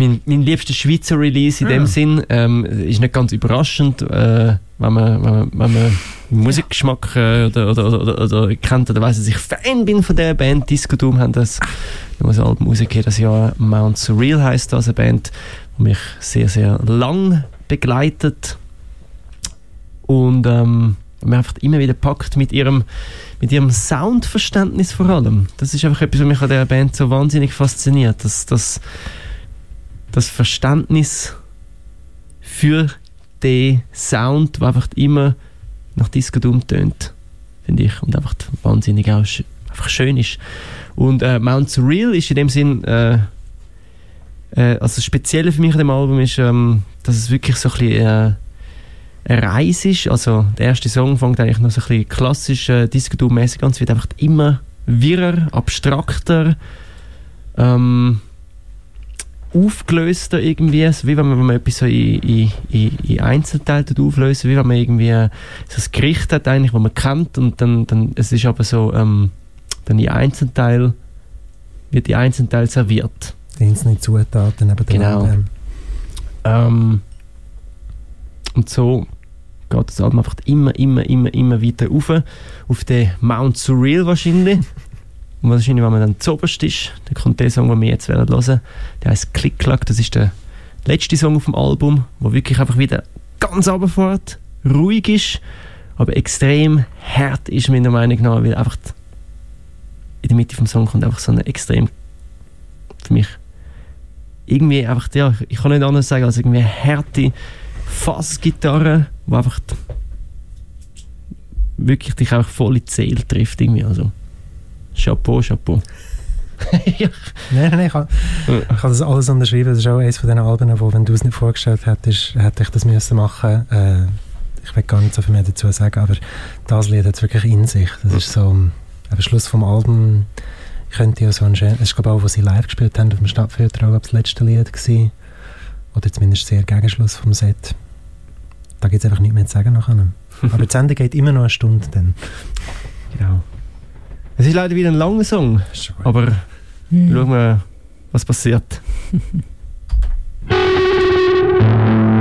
Speaker 2: mein, mein liebster Schweizer Release in dem
Speaker 3: Ah.
Speaker 2: Sinn. Ähm, ist nicht ganz überraschend, äh, wenn man, wenn man, wenn man Musikgeschmack äh, oder, oder, oder, oder, oder kennt oder weiss, dass ich Fan bin von der Band. Disco Doom haben das ein Album rausgegeben, das Jahr Mount Surreal heisst das, eine Band, die mich sehr, sehr lang begleitet und ähm, mir einfach immer wieder packt mit ihrem, mit ihrem Soundverständnis vor allem. Das ist einfach etwas, was mich an dieser Band so wahnsinnig fasziniert. Das, das, das Verständnis für den Sound, der einfach immer nach Disco tönt, finde ich. Und einfach wahnsinnig auch einfach schön ist. Und äh, Mount Surreal ist in dem Sinn, äh, äh, also das Spezielle für mich an dem Album ist, ähm, dass es wirklich so ein bisschen äh, eine Reise ist. Also der erste Song fängt eigentlich noch so ein bisschen klassisch äh, Disco Doom mäßig an. Es wird einfach immer wirrer, abstrakter, ähm, aufgelöster irgendwie. Also wie wenn man, wenn man etwas so in, in, in, in Einzelteile tut auflösen, wie wenn man irgendwie so ein Gericht hat eigentlich, das man kennt und dann, dann es ist aber so ähm, dann in Einzelteil wird die Einzelteil serviert.
Speaker 3: Die einzelnen Zutaten neben
Speaker 2: Genau. Ähm, und so geht das Album einfach immer, immer, immer, immer weiter rauf. Auf den Mount Surreal wahrscheinlich. Und wahrscheinlich, wenn man dann zuoberst ist, dann kommt der Song, den wir jetzt werden hören. Der heißt Click Clack. Das ist der letzte Song auf dem Album, wo wirklich einfach wieder ganz runterfährt, ruhig ist, aber extrem hart ist, meiner Meinung nach, weil einfach in der Mitte vom Song kommt einfach so eine extrem, für mich, irgendwie einfach, ja, ich kann nicht anders sagen als irgendwie eine harte Fassgitarre, die einfach wirklich dich auch voll in die Seele trifft irgendwie, also Chapeau, Chapeau. <laughs> ja.
Speaker 3: Nein, nein, nein, ich kann, ich kann das alles unterschreiben. Das ist auch eines von diesen Alben, wo, wenn du es nicht vorgestellt hättest, hätte ich das müssen machen. Äh, ich will gar nicht so viel mehr dazu sagen, aber das Lied hat es wirklich in sich. Das ist so, am Schluss vom Album könnte ja so ein schön, es ist glaube ich auch, wo sie live gespielt haben, auf dem Stadtfilter auch das letzte Lied gewesen. Oder zumindest sehr Gegenschluss vom Set. Da gibt es einfach nichts mehr zu sagen nachher. <laughs> Aber die Sendung geht immer noch eine Stunde dann.
Speaker 2: Genau. Es ist leider wieder ein langer Song, aber schauen wir, was passiert. <laughs>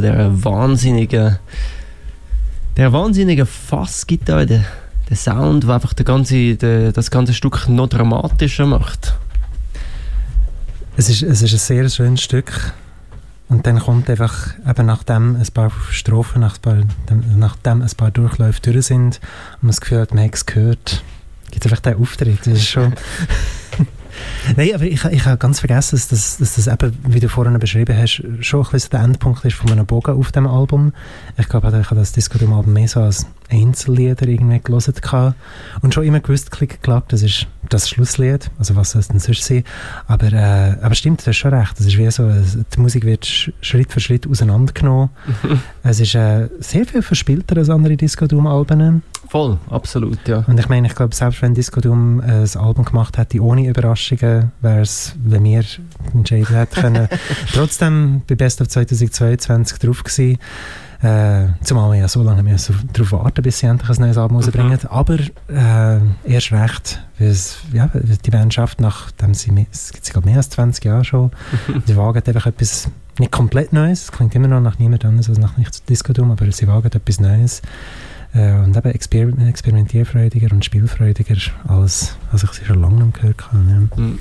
Speaker 2: von der wahnsinnigen, der wahnsinnigen Fassgitarre, der, der Sound, der einfach der ganze, der, das ganze Stück noch dramatischer macht.
Speaker 3: Es ist, es ist ein sehr schönes Stück. Und dann kommt einfach, eben nachdem ein paar Strophen, nach ein paar, nachdem ein paar Durchläufe durch sind und man das Gefühl hat, man hat es gehört, gibt es einfach den Auftritt. Das ist schon... <laughs> Nein, aber ich, ich habe ganz vergessen, dass das, dass das eben, wie du vorhin beschrieben hast, schon ein bisschen der Endpunkt ist von einem Bogen auf dem Album. Ich glaube, ich habe das Disco Album mehr so als Einzellieder irgendwie gehabt. und schon immer gewusst, klick klagt, das ist das Schlusslied, also was soll es denn sonst sein, aber, äh, aber stimmt, du hast schon recht, das ist wie so, die Musik wird Schritt für Schritt auseinandergenommen. <laughs> es ist äh, sehr viel verspielter als andere Disco Doom Alben.
Speaker 2: Voll, absolut, ja.
Speaker 3: Und ich meine, ich glaube, selbst wenn Disco Doom äh, ein Album gemacht hätte ohne Überraschungen, wäre es, wenn wir entscheiden hätten können, <laughs> trotzdem bei Best of 2022 drauf gewesen. Äh, zumal wir ja so lange müssen darauf warten, bis sie endlich ein neues Album rausbringen. Mhm. Aber äh, erst recht, weil ja, die Band schafft, nachdem sie, es gibt sie mehr als 20 Jahre schon, <laughs> die wagen einfach etwas nicht komplett Neues, es klingt immer noch nach niemand anderes als nach nichts Disco Doom, aber sie wagen etwas Neues äh, und eben exper experimentierfreudiger und spielfreudiger als, als ich sie schon lange nicht gehört habe. Ja. Mhm.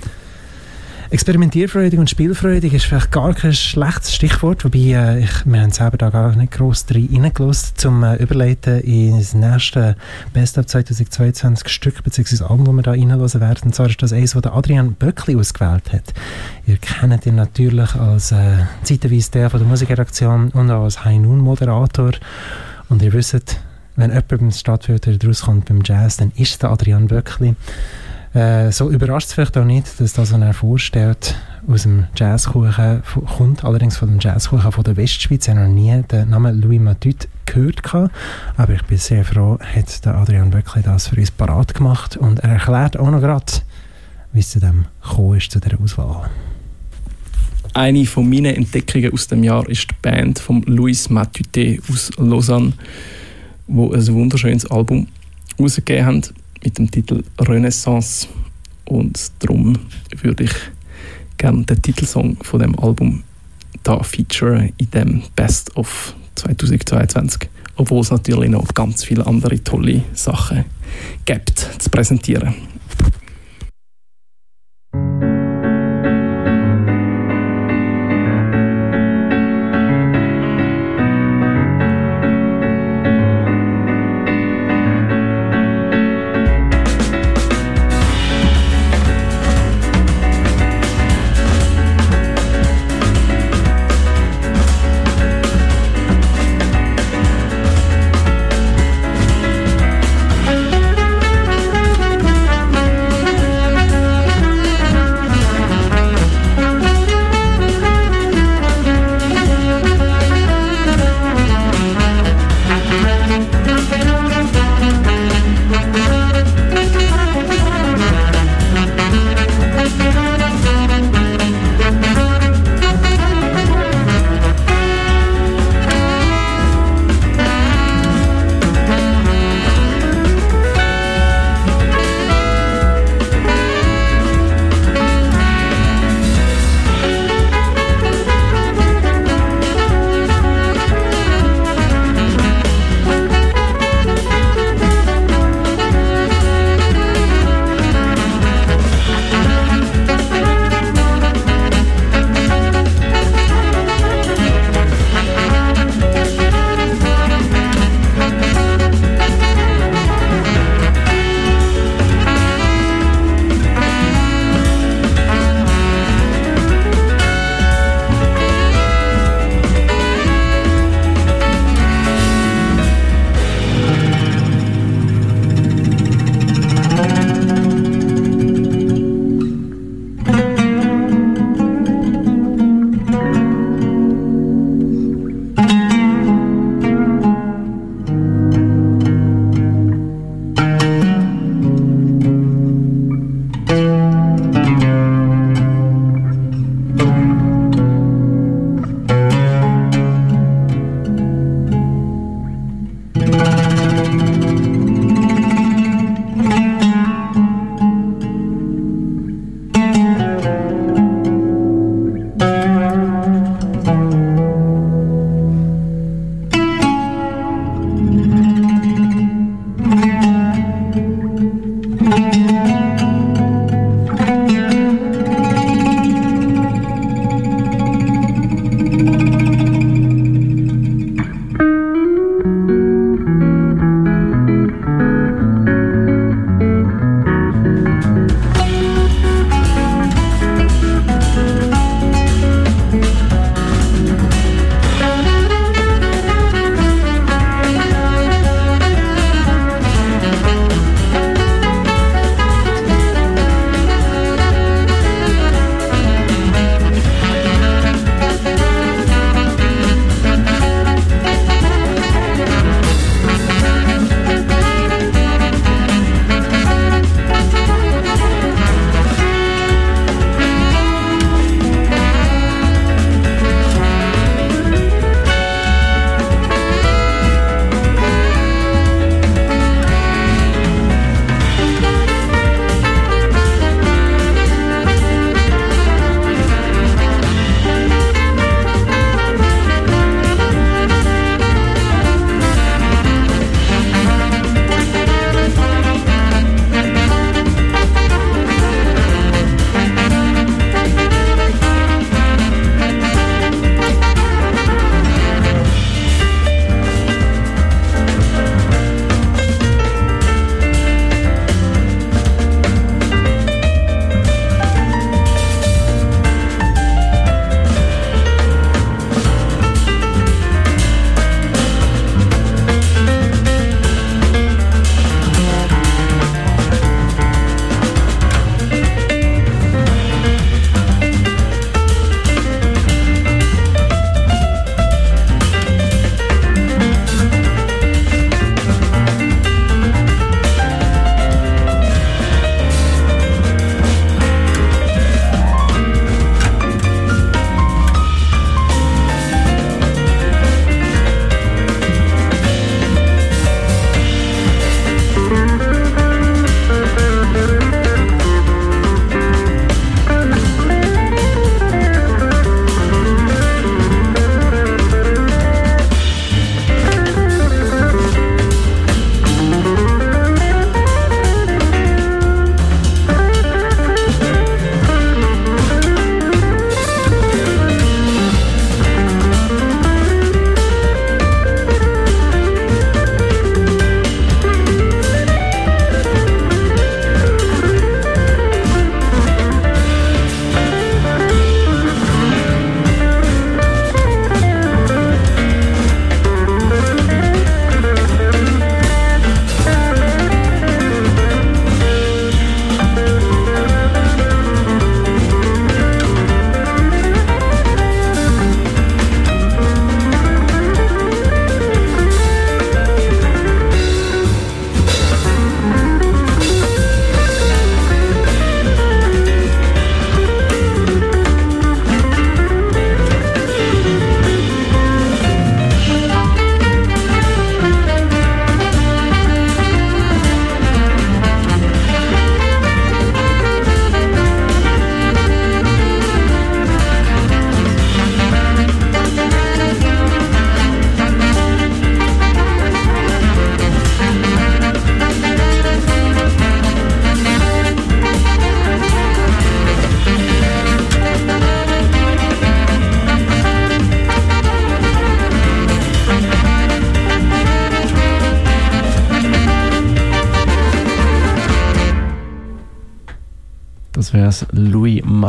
Speaker 3: Experimentierfreudig und spielfreudig ist vielleicht gar kein schlechtes Stichwort, wobei äh, ich, wir haben selber da gar nicht gross reingelassen, zum äh, Überleiten ins nächste Best of 2022 Stück bzw. Album, das wir da reinhören werden. Und zwar ist das eines, das Adrian Böckli ausgewählt hat. Ihr kennt ihn natürlich als äh, zeitweise der von der Musikredaktion und auch als High Noon Moderator. Und ihr wisst, wenn jemand beim Stadtfilter rauskommt beim Jazz, dann ist der Adrian Böckli. Äh, so überrascht es vielleicht auch nicht, dass das, was er vorstellt, aus dem Jazzkuchen kommt, allerdings von dem Jazzkuchen von der Westschweiz. Ich habe noch nie den Namen Louis Matut gehört, gehabt, aber ich bin sehr froh, hat der Adrian Böckli das für uns parat gemacht und er erklärt auch noch gerade, wie es zu dem gekommen ist, zu dieser Auswahl.
Speaker 6: Eine von meinen Entdeckungen aus dem Jahr ist die Band von Louis Matute aus Lausanne, wo ein wunderschönes Album rausgegeben haben mit dem Titel Renaissance. Und darum würde ich gerne den Titelsong von dem Album da featuren in dem Best of 2022. Obwohl es natürlich noch ganz viele andere tolle Sachen gibt zu präsentieren.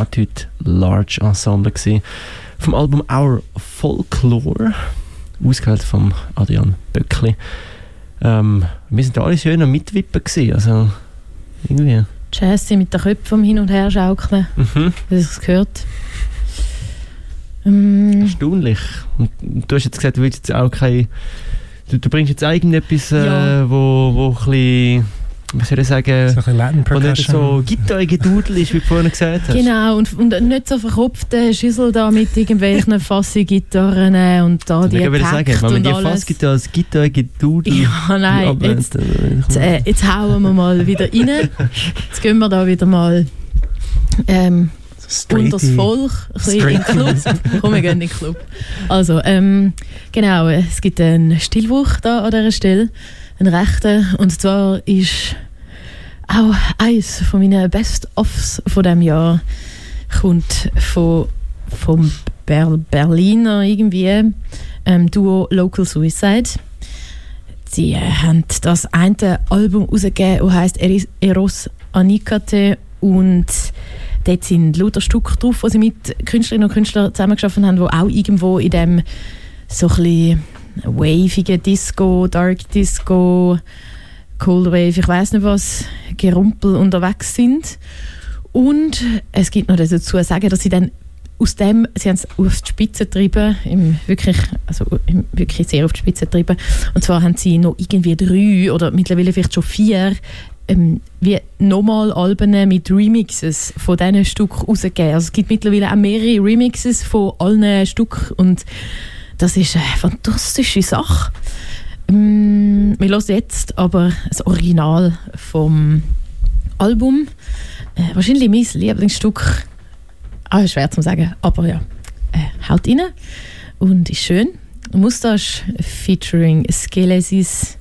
Speaker 2: Matut Large Ensemble gewesen. Vom Album Our Folklore, ausgewählt von Adrian Böckli. Ähm, wir sind alle schön am Mitwippen gewesen, also irgendwie.
Speaker 1: Jazzy mit den Köpfen Hin- und Her schaukeln,
Speaker 2: Mhm.
Speaker 1: wie sich das gehört. Ähm,
Speaker 2: Erstaunlich. Und du hast jetzt gesagt, du willst jetzt auch kein. Du, du bringst jetzt irgendetwas, äh,
Speaker 1: Ja.
Speaker 2: wo, wo ein bisschen. Was soll ich sagen?
Speaker 3: So ein bisschen
Speaker 2: nicht so. Gitarre-Gedudel ist, wie du vorhin gesagt hast.
Speaker 1: Genau, und, und nicht so verkopfte Schüssel da mit irgendwelchen <laughs> Fassi-Gitarren äh, und da die
Speaker 2: Ich würde sagen, wenn man die
Speaker 1: alles.
Speaker 2: Fassgitarre als Gitarre-Gedudel
Speaker 1: Ja, nein, jetzt, jetzt, äh, jetzt hauen wir mal wieder rein. Jetzt gehen wir da wieder mal ähm, unter das. Volk, ein in den Club. Komm, wir gehen in den Club. Also, ähm, genau, es gibt einen Stillwuch da an dieser Stelle, einen rechten, und zwar ist auch eines von meinen Best-Offs von diesem Jahr. Kommt von, vom Ber Berliner irgendwie ähm, Duo Local Suicide. Sie äh, haben das eine Album rausgegeben, das Eris- Eros Anikate und dort sind lauter Stücke drauf, die sie mit Künstlerinnen und Künstlern zusammengeschaffen haben, die auch irgendwo in dem so ein bisschen wavigen Disco, Dark Disco, Cold Wave, ich weiß nicht was, Gerumpel unterwegs sind. Und es gibt noch dazu zu sagen, dass sie dann aus dem, sie haben es auf die Spitze getrieben, im wirklich, also im wirklich sehr auf die Spitze getrieben. Und zwar haben sie noch irgendwie drei oder mittlerweile vielleicht schon vier ähm, wie nochmal Alben mit Remixes von diesen Stück rausgegeben. Also es gibt mittlerweile auch mehrere Remixes von allen Stück und das ist eine fantastische Sache. Ähm, wir hören jetzt aber das Original vom Album. Äh, wahrscheinlich mein Lieblingsstück. Ah, schwer zu sagen, aber ja, äh, haut rein und ist schön. Mustache featuring Skelesis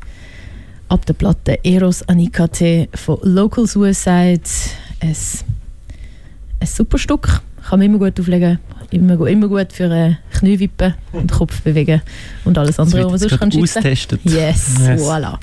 Speaker 1: ab der Platte Eros Anikate von Local Suicide. Ein, ein super Stück, kann man immer gut auflegen, immer, gu- immer gut für äh, Knie wippen und Kopf bewegen und alles andere, was man
Speaker 2: jetzt
Speaker 1: sonst kann schützen.
Speaker 2: austestet.
Speaker 1: Yes,
Speaker 3: Yes.
Speaker 1: voilà.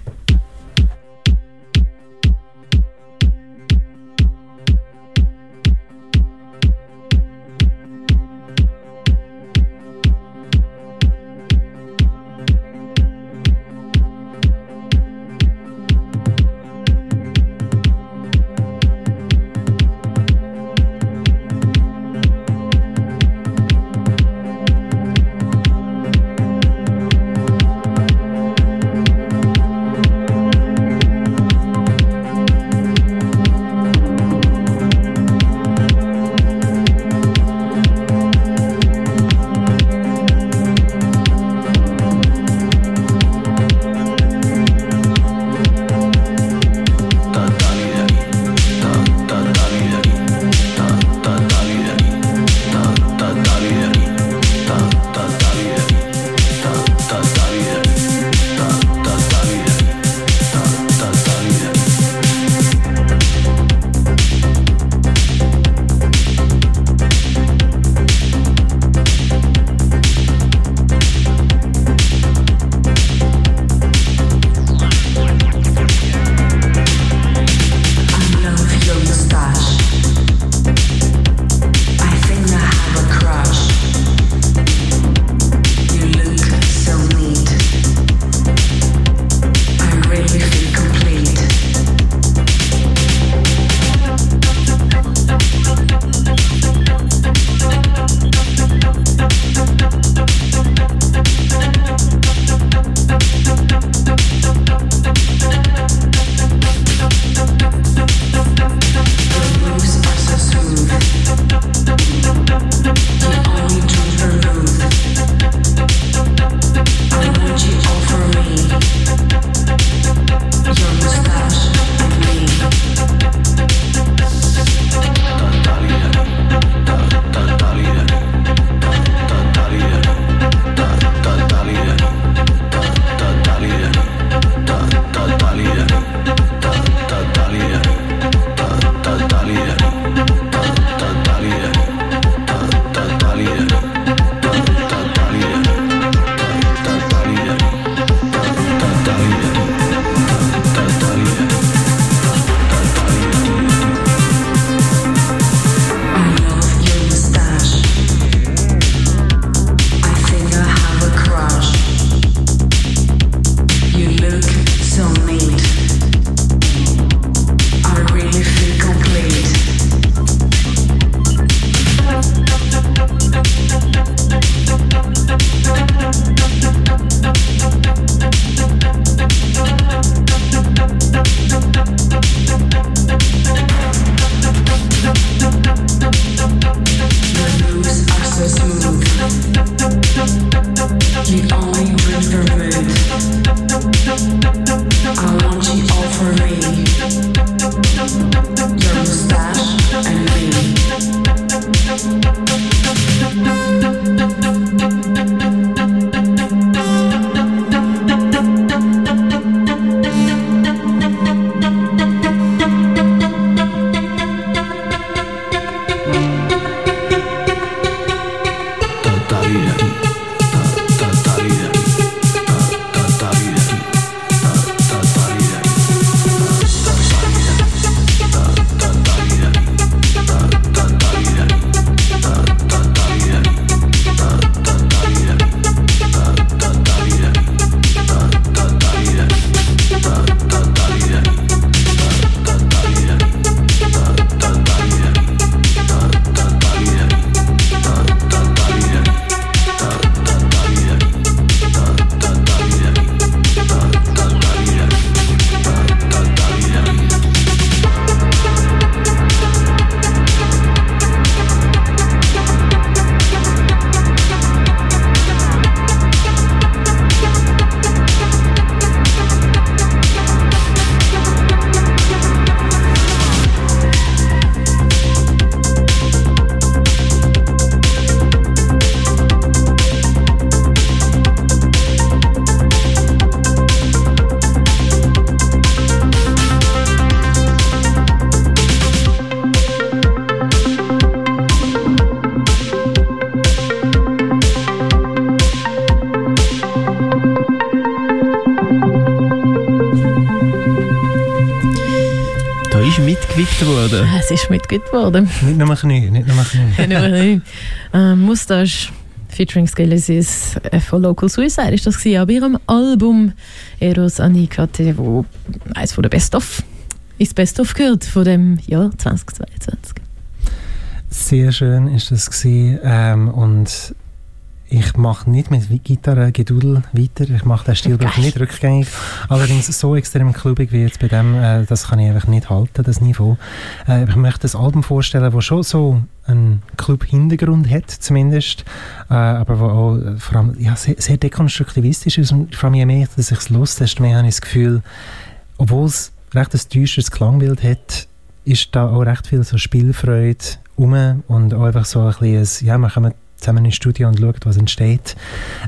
Speaker 1: Es ist mitgeübt worden. <laughs>
Speaker 3: Nicht nur Knie, nicht nur Knie.
Speaker 1: Nur, äh, Mustache featuring Skelesis äh, von Local Suicide ist das gewesen, aber ihrem Album Eros Anikate, wo eines von der Best-of ins Best-of gehört von dem Jahr 2022.
Speaker 3: Sehr schön ist das gewesen. Ähm, und ich mache nicht mit Gitarre Gedudel weiter. Ich mache den Stilbruch
Speaker 1: Geil.
Speaker 3: nicht rückgängig. Allerdings so extrem klubig wie jetzt bei dem, äh, das kann ich einfach nicht halten, das Niveau. Äh, ich möchte ein Album vorstellen, das schon so einen Club-Hintergrund hat, zumindest. Äh, aber wo auch äh, vor allem ja, sehr, sehr dekonstruktivistisch ist. Und vor allem je mehr, dass ich es los, desto mehr habe ich das Gefühl, obwohl es recht ein düsteres Klangbild hat, ist da auch recht viel so Spielfreude rum und auch einfach so ein bisschen, ja, wir kommen zusammen ins Studio und schauen, was entsteht.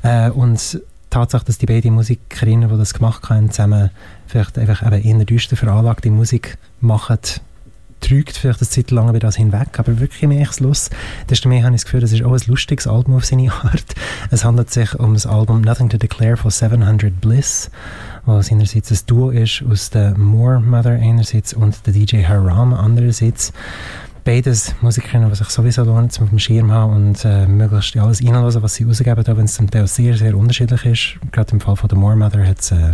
Speaker 3: Äh, und die Tatsache, dass die beiden Musikerinnen, die das gemacht haben, zusammen vielleicht einfach eben eher düster veranlagte Musik machen, trügt vielleicht eine Zeit lang über das hinweg, aber wirklich mehr ich es los, desto mehr habe ich das Gefühl, das ist auch ein lustiges Album auf seine <laughs> Art. Es handelt sich um das Album Nothing to Declare von 700 Bliss, was einerseits ein Duo ist aus der Moore Mother einerseits und der DJ Haram andererseits. Beides Musikerinnen, die sich sowieso lohnt, auf dem Schirm haben und äh, möglichst alles reinhören, was sie rausgeben, auch wenn es zum Teil sehr, sehr unterschiedlich ist. Gerade im Fall von der Moore Mother hat es äh,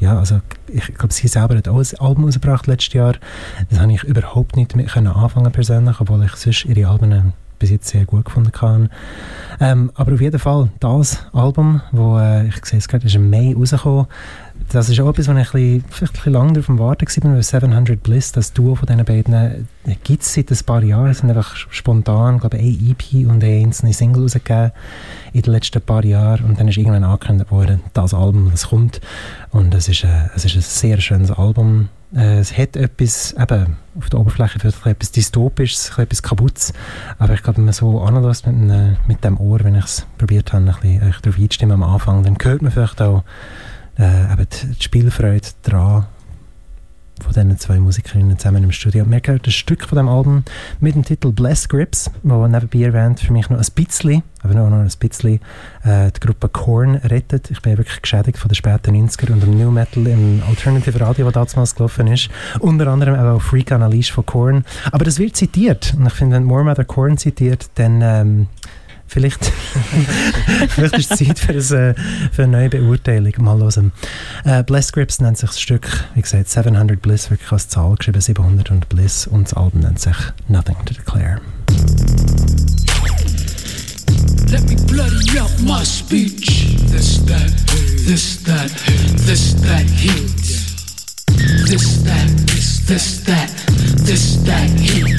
Speaker 3: ja, also ich glaube, sie selber hat auch ein Album rausgebracht letztes Jahr. Das habe ich überhaupt nicht damit können anfangen persönlich, obwohl ich sonst ihre Alben bis jetzt sehr gut gefunden habe. Ähm, aber auf jeden Fall, das Album, wo äh, ich sehe es gerade, ist im Mai rausgekommen, das ist auch etwas, wo ich ein bisschen, ein bisschen lange darauf Warten war, weil 700 Bliss, das Duo von diesen beiden, äh, gibt es seit ein paar Jahren. Es sind einfach spontan, glaube ich, eine EP und eine einzelne Single rausgegeben in den letzten paar Jahren und dann ist irgendwann angekündigt worden, das Album, das kommt und es ist, äh, es ist ein sehr schönes Album. Äh, es hat etwas, eben, auf der Oberfläche vielleicht etwas Dystopisches, etwas Kaputtes, aber ich glaube, wenn man so anlässt mit, mit dem Ohr, wenn ich es probiert habe, ein bisschen darauf einzustimmen am Anfang, dann hört man vielleicht auch äh, eben die, Spielfreude dran von diesen zwei Musikerinnen zusammen im Studio. Wir hören ein Stück von dem Album mit dem Titel Bless Grips, wo nebenbei erwähnt für mich noch ein bisschen, aber nur noch ein bisschen, äh, die Gruppe Korn rettet. Ich bin wirklich geschädigt von den späten 90er und dem New Metal im Alternative Radio, das damals gelaufen ist. Unter anderem auch Freak Analyse von Korn. Aber das wird zitiert und ich finde, wenn More Mother Korn zitiert, dann ähm, Vielleicht, <laughs> vielleicht ist es Zeit für, ein, äh, für eine neue Beurteilung. Mal hören. Äh, Bless Grips nennt sich das Stück, wie gesagt, 700 Bliss, wirklich als Zahl geschrieben, 700 und Bliss. Und das Album nennt sich Nothing to Declare.
Speaker 7: Let me bloody up my speech. This, that, this, that, this, that heat. This, that, this, this, that, this, that heat.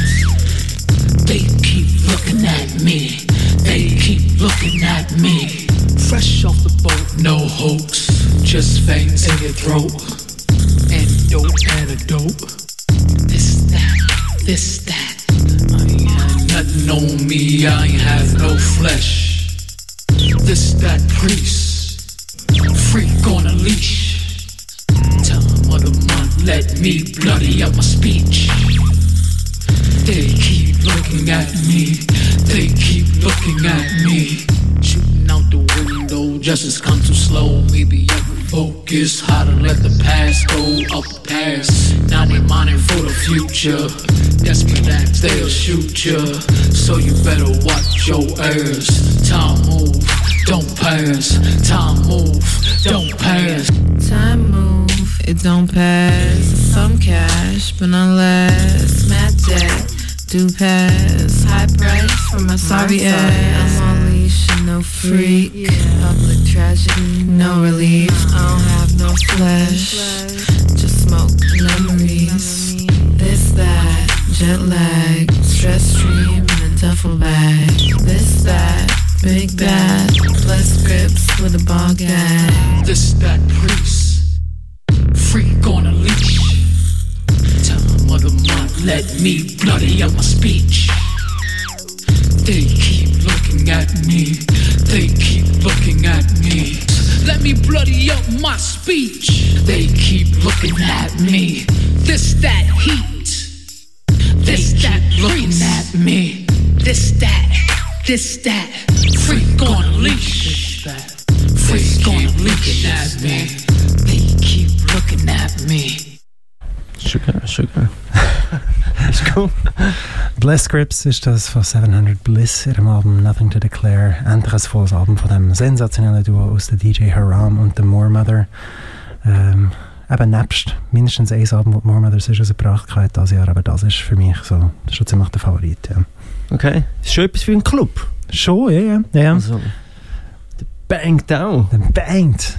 Speaker 7: They keep looking at me. They keep looking at me. Fresh off the boat, no hoax. Just fangs in your throat. Antidote, antidote. This, that, this, that. I ain't had nothing on me, I ain't have no flesh. This, that priest, freak on a leash. Time of the month, let me bloody up my speech. They keep looking at me, they keep looking at me. Shooting out the window, justice come too slow. Maybe I can focus how to let the past go up past. Now we mining for the future. Desperate acts, they'll shoot ya. So you better watch your ears. Time move, don't pass. Time move, don't pass.
Speaker 8: Time move, it don't pass. Some cash, but not less. Mad debt, do pass. High price for my sorry ass. I'm on leash and no freak. Public tragedy, no mm-hmm. relief. I don't have no flesh, just smoke memories. This, that, jet lag, stress stream in a duffel bag. This, that, big bad, blessed grips with a ball gag.
Speaker 7: This, that priest, freak on a leash. Time of the month, let me bloody up my speech. They keep looking at me, they keep looking at me. Let me bloody up my speech. They keep looking at me. This, that heat. They keep looking at me. This, that, this, that. Freak on a leash. Freak on a leash at me. They keep looking at me.
Speaker 2: Sugar, sugar. <laughs> Cool.
Speaker 3: Bliss Grips ist das von 700 Bliss, ihrem Album Nothing to Declare. Endlich ein volles Album von dem sensationellen Duo aus der DJ Haram und der Moore Mother. Ähm, eben nebst mindestens ein Album, das Moore Mother sonst rausgebracht hat dieses Jahr, aber das ist für mich so, das ist schon ziemlich der Favorit, ja.
Speaker 2: Okay. Ist schon etwas für einen Club.
Speaker 3: Schon, ja, ja. ja.
Speaker 2: Also, der Bang Down.
Speaker 3: Dann bangt.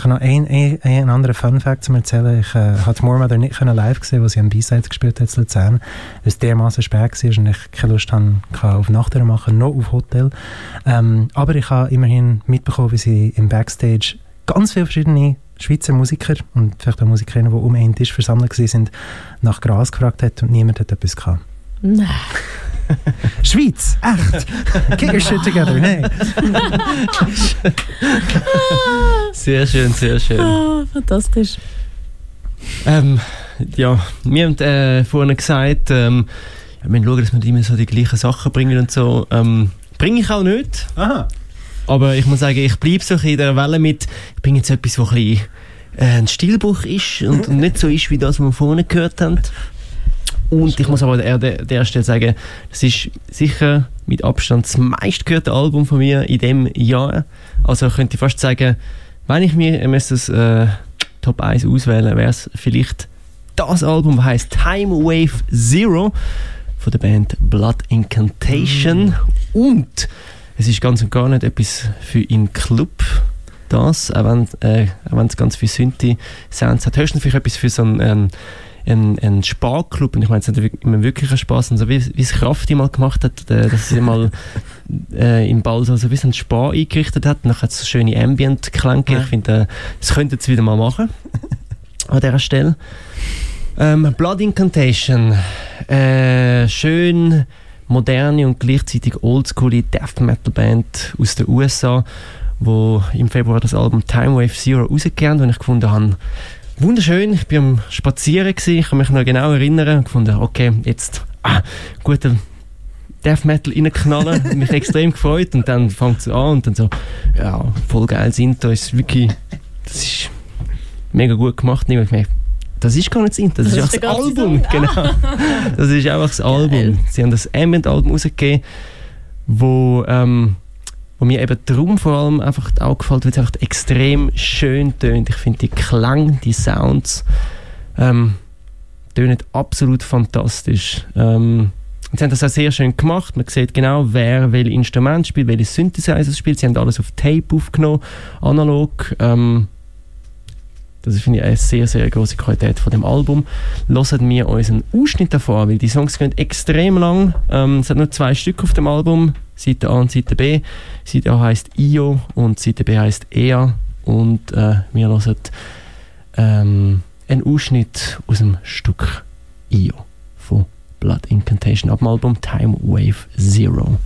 Speaker 3: Ich habe noch einen, einen, einen anderen Fun-Fact zu erzählen. Ich äh, hatte Moore Mother nicht können live gesehen, wo sie am B-Side gespielt hat Luzern, weil es dermaßen spät war und ich keine Lust hatte, auf Nachher machen, noch auf Hotel. Ähm, aber ich habe immerhin mitbekommen, wie sie im Backstage ganz viele verschiedene Schweizer Musiker und vielleicht auch Musikerinnen, die um einen Tisch versammelt waren, nach Gras gefragt hat und niemand hat etwas gehabt.
Speaker 1: Nein. <laughs>
Speaker 3: Schweiz, echt. Get your shit together. Nein. <laughs>
Speaker 2: Sehr schön, sehr schön.
Speaker 1: Ah, fantastisch.
Speaker 2: Ähm, ja, wir haben äh, vorhin gesagt, ähm, ja, wir müssen schauen, dass wir immer so die gleichen Sachen bringen und so. Ähm, bringe ich auch nicht.
Speaker 3: Aha.
Speaker 2: Aber ich muss sagen, ich bleibe so ein bisschen in der Welle mit, ich bringe jetzt etwas, was ein, bisschen, äh, ein Stilbuch ist und, und <laughs> nicht so ist, wie das, was wir vorhin gehört haben. Und ich muss aber an der, der Stelle sagen, das ist sicher mit Abstand das meistgehörte Album von mir in dem Jahr. Also könnte ich fast sagen, wenn ich mir das äh, Top 1 auswählen, wäre es vielleicht das Album, das heißt Time Wave Zero von der Band Blood Incantation. Und es ist ganz und gar nicht etwas für einen Club. Das, auch wenn, äh, es ganz viele Synthi-Sounds hat. Höchstens vielleicht etwas für so einen, ähm, einen, einen Sparclub. Und ich meine, es nicht immer wirklich ein Spaß. Und so wie, wie es Krafti mal gemacht hat, äh, dass sie mal <laughs> äh, im Ball so, ein bisschen Spar eingerichtet hat. Und dann hat es so schöne Ambient-Klänge.
Speaker 3: Ja.
Speaker 2: Ich finde, äh, das könnten sie wieder mal machen. <laughs> an dieser Stelle. Ähm, Blood Incantation. Äh, schön moderne und gleichzeitig oldschoole Death Metal Band aus den USA, wo im Februar das Album Time Wave Zero rausgegeben haben, und ich gefunden habe, wunderschön, ich bin am Spazieren gewesen, ich kann mich noch genau erinnern und gefunden, okay, jetzt ah, guter Death Metal reinknallen, mich extrem gefreut und dann fängt es an und dann so, ja, voll geil sind, da ist wirklich, das ist mega gut gemacht, und ich gemerkt, das ist gar nicht das Intro, das,
Speaker 1: Das
Speaker 2: ist
Speaker 1: ist
Speaker 2: einfach das Album,
Speaker 1: Song.
Speaker 2: genau. Das ist einfach das Album. Sie haben das Ambient-Album rausgegeben, wo, ähm, wo mir eben darum vor allem einfach auch gefällt, weil es einfach extrem schön tönt. Ich finde die Klang, die Sounds ähm, tönen absolut fantastisch. Ähm, sie haben das auch sehr schön gemacht. Man sieht genau, wer welche Instrumente spielt, welche Synthesizer spielt. Sie haben alles auf Tape aufgenommen, analog. Ähm, das finde ich eine sehr, sehr große Qualität von dem Album. Hören wir uns einen Ausschnitt davon weil die Songs gehen extrem lang. Ähm, es hat nur zwei Stück auf dem Album, Seite A und Seite B. Seite A heißt IO und Seite B heißt EA. Und äh, wir hören ähm, einen Ausschnitt aus dem Stück IO von Blood Incantation ab dem Album Time Wave Zero.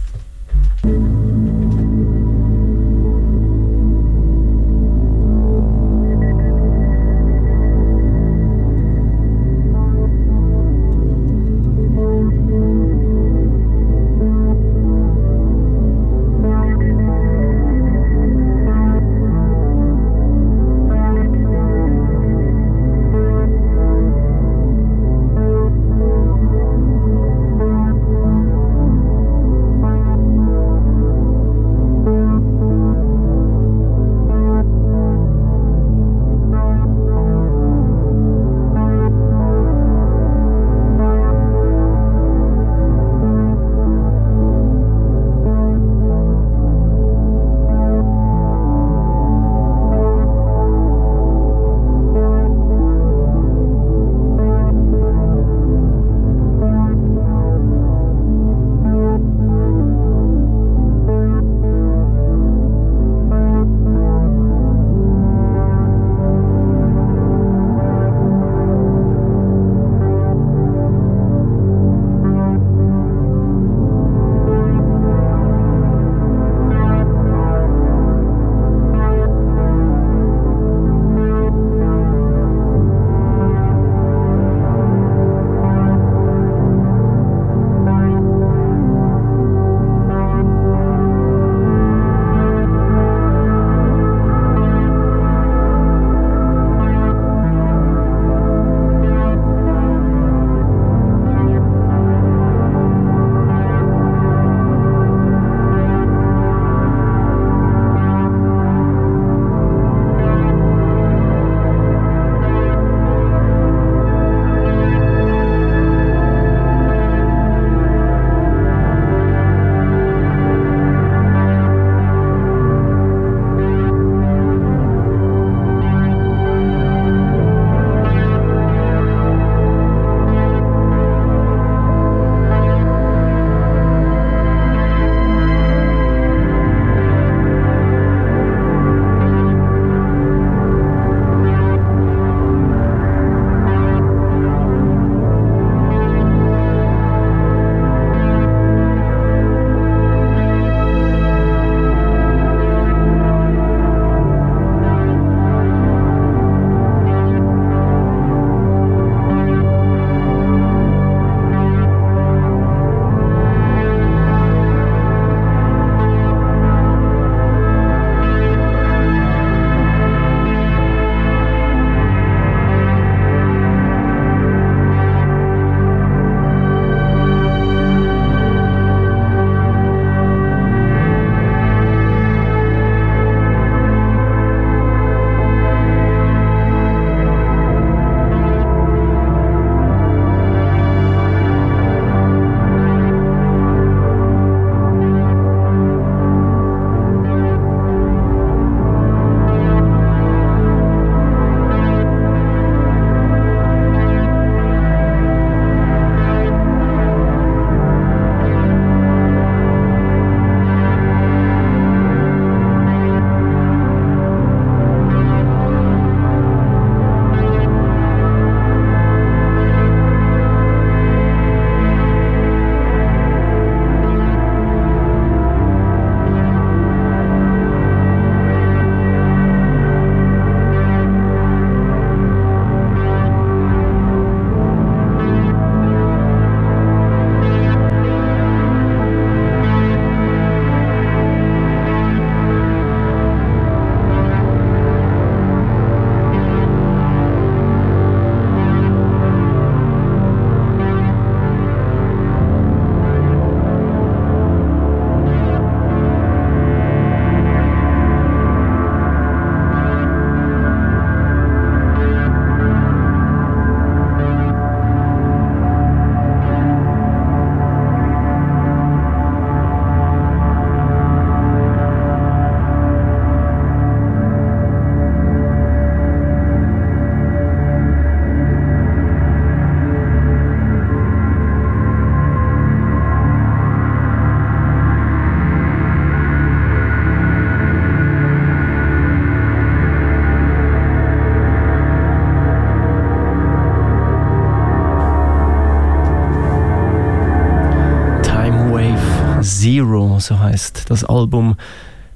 Speaker 2: Zero, so heißt das Album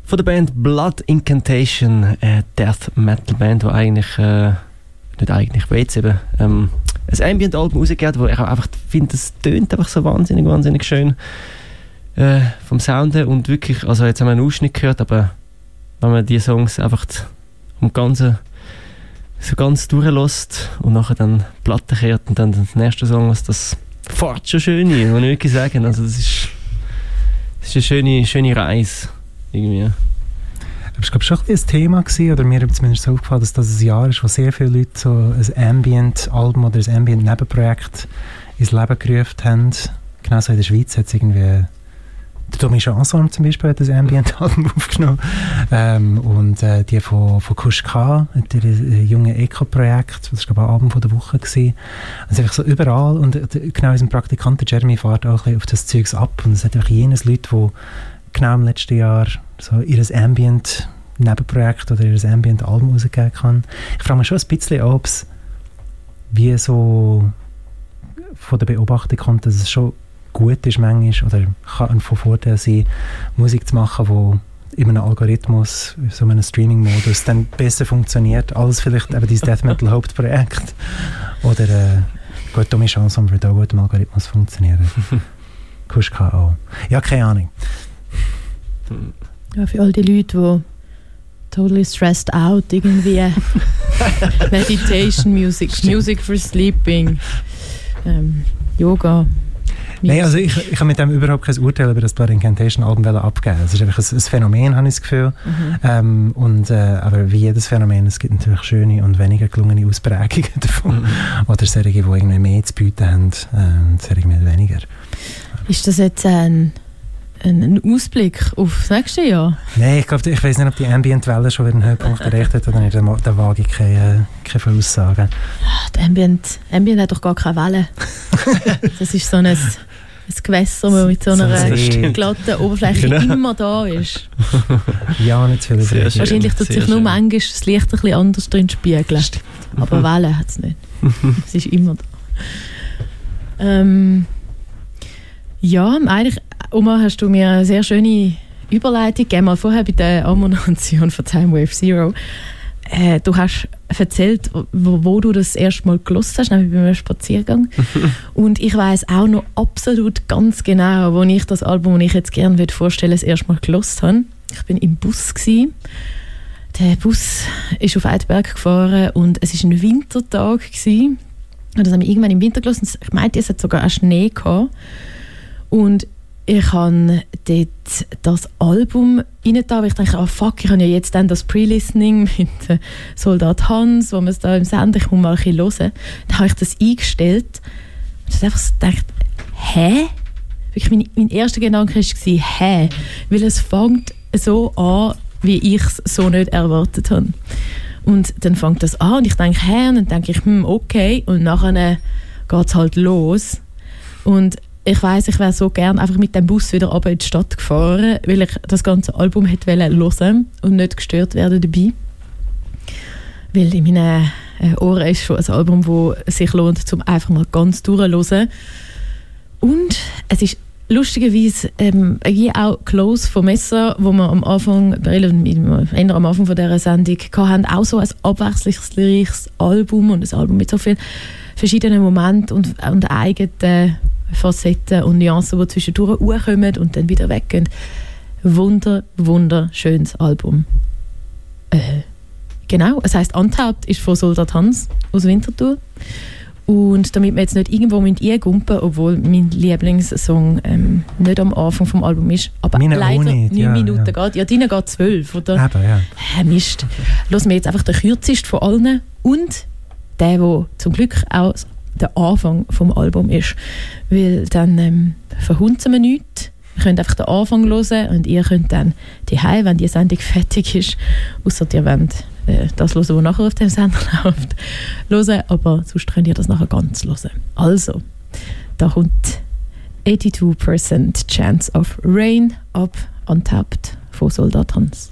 Speaker 2: von der Band Blood Incantation, eine Death Metal Band, die eigentlich, äh, nicht eigentlich, aber jetzt eben ähm, ein Ambient-Album rausgegeben wo ich auch einfach finde, es tönt einfach so wahnsinnig, wahnsinnig schön äh, vom Sounden und wirklich, also jetzt haben wir einen Ausschnitt gehört, aber wenn man die Songs einfach um ganze so ganz durchlässt und nachher dann Platte kehrt und dann der nächste Song, was das fährt schon schön ein, muss ich wirklich sagen. Also das ist, das ist eine schöne, schöne Reise irgendwie.
Speaker 3: Es war schon ein ein Thema gewesen, oder mir ist zumindest so aufgefallen, dass das ein Jahr ist, wo sehr viele Leute so ein Ambient-Album oder ein Ambient-Nebenprojekt ins Leben gerufen haben. Genauso in der Schweiz hat es irgendwie der Tommy Chanson zum Beispiel hat das Ambient-Album <laughs> aufgenommen ähm, und äh, die von, von Kusch K, der äh, junge Eco-Projekt, das war glaube Abend der Woche gewesen. Also einfach so überall und äh, genau unser Praktikant Jeremy fährt auch ein auf das Zeugs ab und es hat einfach jenes Leute, die genau im letzten Jahr so ihr Ambient Nebenprojekt oder ihr Ambient Album rausgegeben kann. Ich frage mich schon ein bisschen, ob es wie so von der Beobachtung kommt, dass es schon gut ist manchmal oder kann von Vorteil sein, Musik zu machen, wo in einem Algorithmus, in so einem Streaming-Modus dann besser funktioniert als vielleicht eben dieses Death Metal Hauptprojekt. Oder äh, gut, Tommy Chanson würde auch gut im Algorithmus funktionieren. <laughs> Kusch kann auch. Ja, keine Ahnung.
Speaker 1: Ja, für all die Leute, die totally stressed out irgendwie <laughs> Meditation Music, Music for Sleeping, ähm, Yoga.
Speaker 3: Nein, also ich, ich habe mit dem überhaupt kein Urteil über das Blood Incantation Album abgeben. Es ist einfach ein, ein Phänomen, habe ich das Gefühl.
Speaker 1: Mhm.
Speaker 3: Ähm, und, äh, aber wie jedes Phänomen, es gibt natürlich schöne und weniger gelungene Ausprägungen <laughs> davon. Oder solche, die irgendwie mehr zu bieten haben äh, und solche mit weniger.
Speaker 1: Ist das jetzt ein, ein, Ausblick auf das nächste Jahr?
Speaker 3: Nein, ich glaube, ich weiß nicht, ob die Ambient-Welle schon wieder einen Höhepunkt erreicht hat oder nicht. Da, da wage ich keine, keine Voraussagen.
Speaker 1: Ah, Die Ambient, Ambient hat doch gar keine Wellen. <laughs> das ist so ein, ein Gewässer, das mit so
Speaker 3: So ein
Speaker 1: einer glatten Oberfläche
Speaker 2: Genau.
Speaker 1: immer da ist. <laughs>
Speaker 3: Ja, nicht zu viel
Speaker 2: Sehr schön.
Speaker 1: Wahrscheinlich tut sich nur
Speaker 2: schön.
Speaker 1: manchmal das Licht ein bisschen anders drin spiegeln. Aber Wellen hat es nicht. <laughs> es ist immer da. Ähm, ja, eigentlich, Oma, hast du mir eine sehr schöne Überleitung gegeben. Mal vorher bei der Ammonation von Time Wave Zero. Äh, du hast erzählt, wo, wo du das erste Mal gelost hast, nämlich bei einem Spaziergang. <laughs> Und ich weiß auch noch absolut ganz genau, wo ich das Album, das ich jetzt gerne vorstellen würde, das erste Mal gelost habe. Ich bin im Bus gewesen. Der Bus ist auf Eidberg gefahren und es war ein Wintertag gewesen. Und das haben wir irgendwann im Winter gelassen. Ich meinte, es hat sogar auch Schnee gehabt. Und ich habe dort das Album rein da, weil ich dachte, ah fuck, ich habe ja jetzt dann das Pre-Listening <laughs> mit äh, Soldat Hans, wo man es da im Sender, ich muss mal ein bisschen hören. Dann habe ich das eingestellt und habe einfach so gedacht, hä? Wirklich, mein, mein erster Gedanke war, hä? Weil es fängt so an, wie ich es so nicht erwartet habe. Und dann fängt das an und ich denke, hä? Und dann denke ich, hm, okay. Und nachher geht es halt los. Und ich weiß, ich wäre so gern einfach mit dem Bus wieder runter in die Stadt gefahren, weil ich das ganze Album hätte hören und nicht gestört werden dabei. Weil in meinen äh, Ohren ist schon ein Album, das sich lohnt, zum einfach mal ganz durchzuhören. Und es ist lustigerweise ähm, auch Close von Messer, wo wir am Anfang, eher am Anfang von dieser Sendung hatten, auch so ein abwechslungsreiches Album und ein Album mit so vielen verschiedenen Momenten und, und eigenen Facetten und Nuancen, die zwischendurch hochkommen und dann wieder weggehen. Wunder, wunderschönes Album. Äh, genau, es heisst Untapped, ist von Soldat Hans aus Winterthur. Und damit wir jetzt nicht irgendwo eingumpen obwohl mein Lieblingssong ähm, nicht am Anfang vom Album ist, aber
Speaker 3: Meine
Speaker 1: leider neun
Speaker 3: ja,
Speaker 1: Minuten
Speaker 3: ja.
Speaker 1: geht. Ja, deine geht zwölf, oder?
Speaker 3: Eben, ja.
Speaker 1: Hä, Mist. Lass mir jetzt einfach den kürzest von allen und der, der zum Glück auch der Anfang vom Album ist. Weil dann ähm, verhunzen wir nichts. Wir können einfach den Anfang hören und ihr könnt dann die wenn die Sendung <laughs> fertig ist, außer ihr wollt äh, das hören, was nachher auf dem Sender <laughs> läuft, hören, aber sonst könnt ihr das nachher ganz hören. Also, da kommt 82% Chance of Rain ab Untapped von Soldat Hans.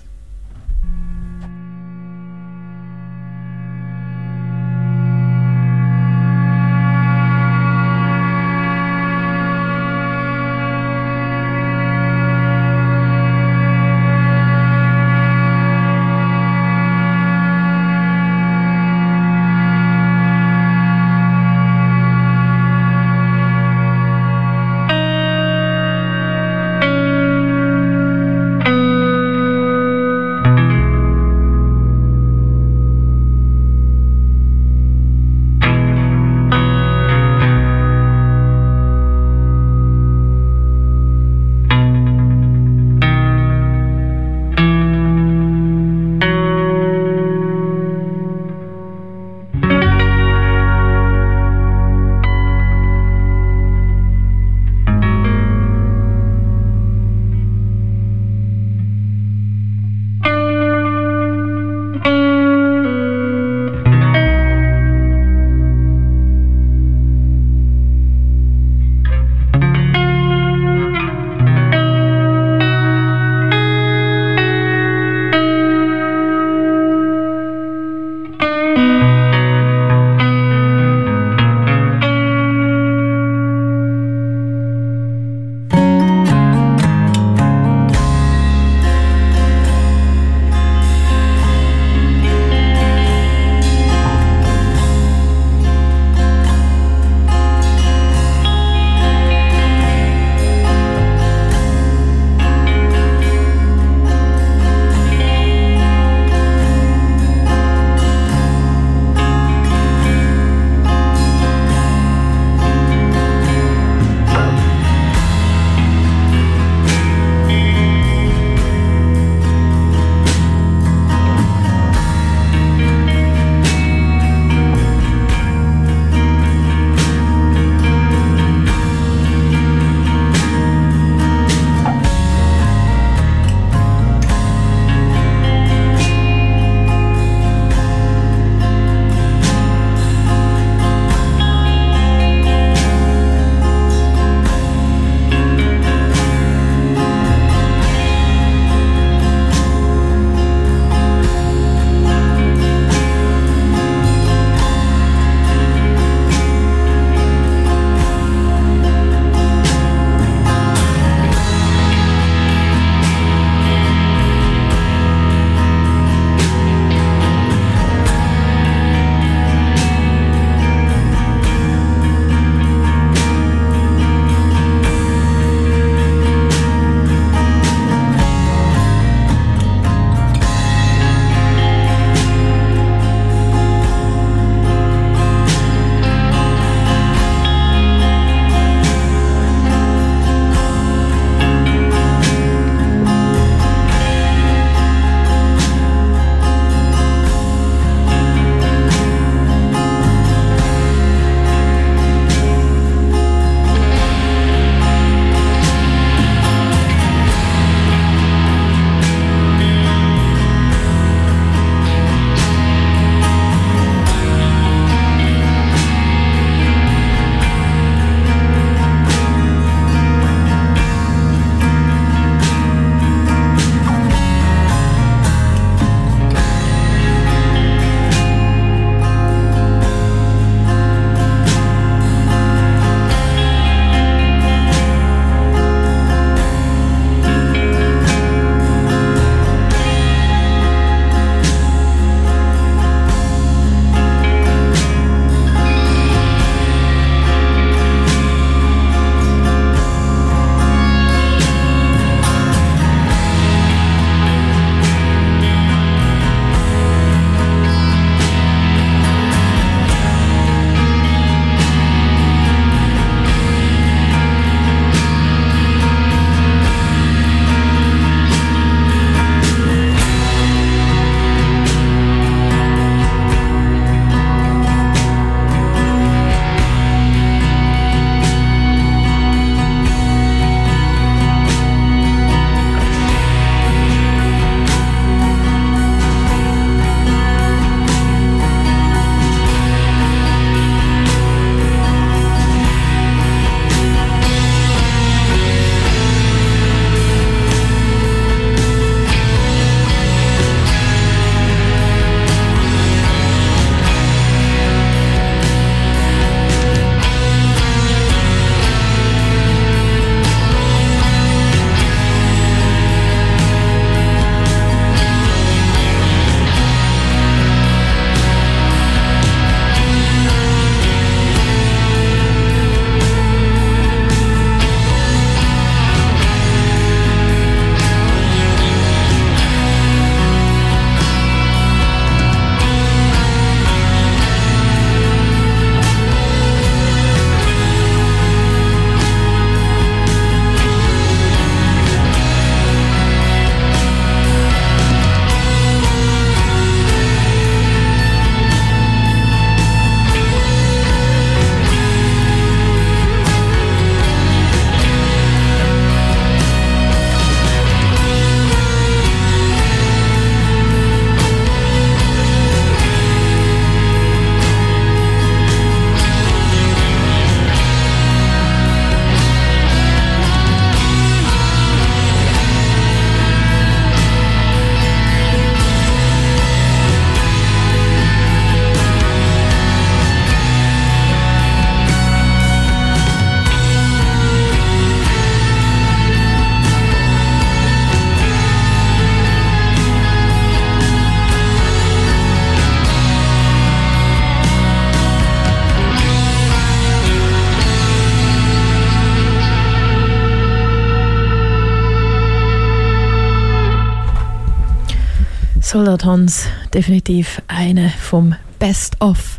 Speaker 1: Soldat Hans, definitiv eine vom Best of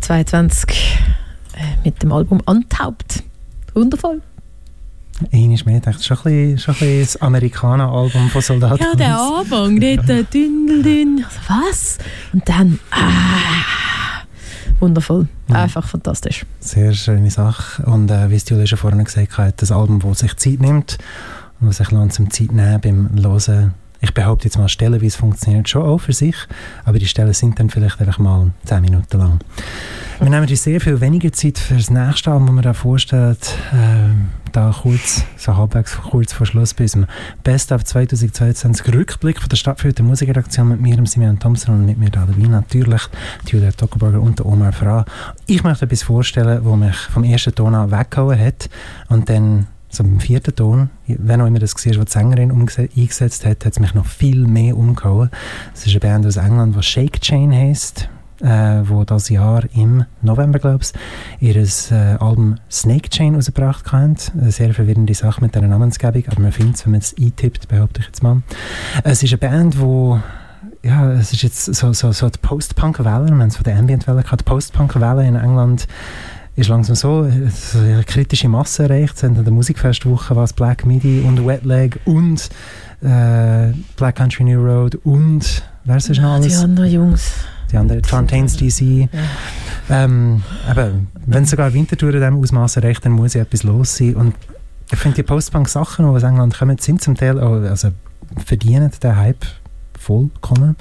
Speaker 1: 22 äh, mit dem Album Antaubt. Wundervoll.
Speaker 3: Eines mehr, dachte schon ein bisschen, schon ein bisschen das Amerikaner-Album von Soldat.
Speaker 1: Ja, der Anfang, dort äh, dünn, dünn, also was? Und dann, ah, wundervoll,
Speaker 3: Ja.
Speaker 1: einfach fantastisch.
Speaker 3: Sehr schöne Sache. Und äh, wie es Julia schon vorhin gesagt hat, das Album, das sich Zeit nimmt und was sich lohnt zum Zeit nehmen beim Hören. Ich behaupte jetzt mal, stellenweise funktioniert schon auch für sich, aber die Stellen sind dann vielleicht einfach mal 10 Minuten lang. Wir nehmen uns sehr viel weniger Zeit für das nächste Album, das man da vorstellt. Ähm, da kurz, so halbwegs kurz vor Schluss bei unserem Best of 2022 Rückblick von der Stadtführten Musikredaktion mit mir, Simeon Thompson und mit mir da dabei natürlich, Julia Tockelberger und der Omar Fra. Ich möchte etwas vorstellen, das mich vom ersten Ton an weggehauen hat und dann so beim vierten Ton, wenn auch immer das war, was die Sängerin eingesetzt hat, hat es mich noch viel mehr umgehauen. Es ist eine Band aus England, die Shake Chain heisst, äh, wo das Jahr im November, glaube ich, ihr äh, Album Snake Chain rausgebracht haben. Eine sehr verwirrende Sache mit dieser Namensgebung, aber man findet es, wenn man es eintippt, behaupte ich jetzt mal. Es ist eine Band, wo ja, es ist jetzt so, so, so die Post-Punk-Welle, wir haben es von der Ambient-Welle gehabt, die Post-Punk-Welle in England ist langsam so, so eine kritische Masse erreicht. Es haben an der Musikfestwoche was Black Midi und Wet Leg und äh, Black Country New Road und wer ist noch
Speaker 1: Die
Speaker 3: alles?
Speaker 1: anderen Jungs.
Speaker 3: Die anderen, Fontaines DC. Ähm, eben, wenn sogar Wintertour in diesem Ausmaß erreicht, dann muss ja etwas los sein. Und ich finde, die Post-Punk-Sachen, die aus England kommen, sind zum Teil auch, also verdienen den Hype vollkommen.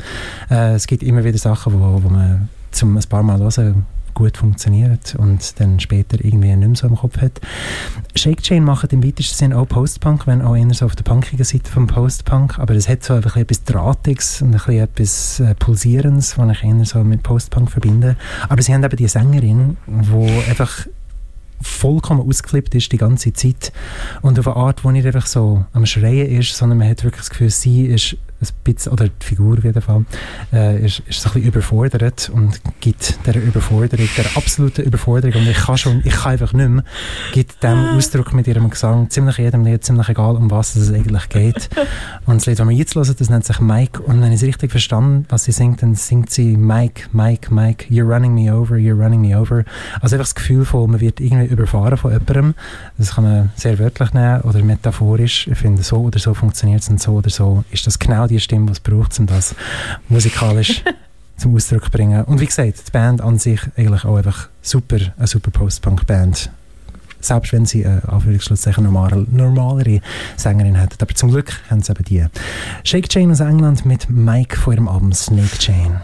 Speaker 3: Äh, es gibt immer wieder Sachen, wo, wo man zum ein paar Mal hören gut funktioniert und dann später irgendwie nicht mehr so im Kopf hat. Shake Chain macht im weitesten Sinne auch Post-Punk, wenn auch eher so auf der punkigen Seite vom Post-Punk, aber es hat so einfach etwas Drahtiges und ein bisschen etwas äh, Pulsierendes, was ich eher so mit Post-Punk verbinde. Aber sie haben eben die Sängerin, die einfach vollkommen ausgeflippt ist die ganze Zeit und auf eine Art, wo nicht einfach so am Schreien ist, sondern man hat wirklich das Gefühl, sie ist ein bisschen, oder die Figur auf jeden Fall, äh, ist, ist so ein bisschen überfordert und gibt der Überforderung, der absoluten Überforderung und ich kann schon, ich kann einfach nicht mehr, gibt dem Ausdruck mit ihrem Gesang ziemlich jedem Lied, ziemlich egal, um was es eigentlich geht. <laughs> und das Lied, das wir jetzt hören, das nennt sich Mike und wenn ich es richtig verstanden was sie singt, dann singt sie Mike, Mike, Mike, you're running me over, you're running me over. Also einfach das Gefühl von, man wird irgendwie überfahren von jemandem. Das kann man sehr wörtlich nehmen oder metaphorisch. Ich finde, so oder so funktioniert es und so oder so ist das genau die Stimme, die es braucht, um das musikalisch <laughs> zum Ausdruck zu bringen. Und wie gesagt, die Band an sich eigentlich auch einfach super, eine super Post-Punk-Band. Selbst wenn sie eine Anführungsschlusszeichen normal, normalere Sängerin hätten. Aber zum Glück haben sie eben die. Shake Chain aus England mit Mike von ihrem Album Snake Chain.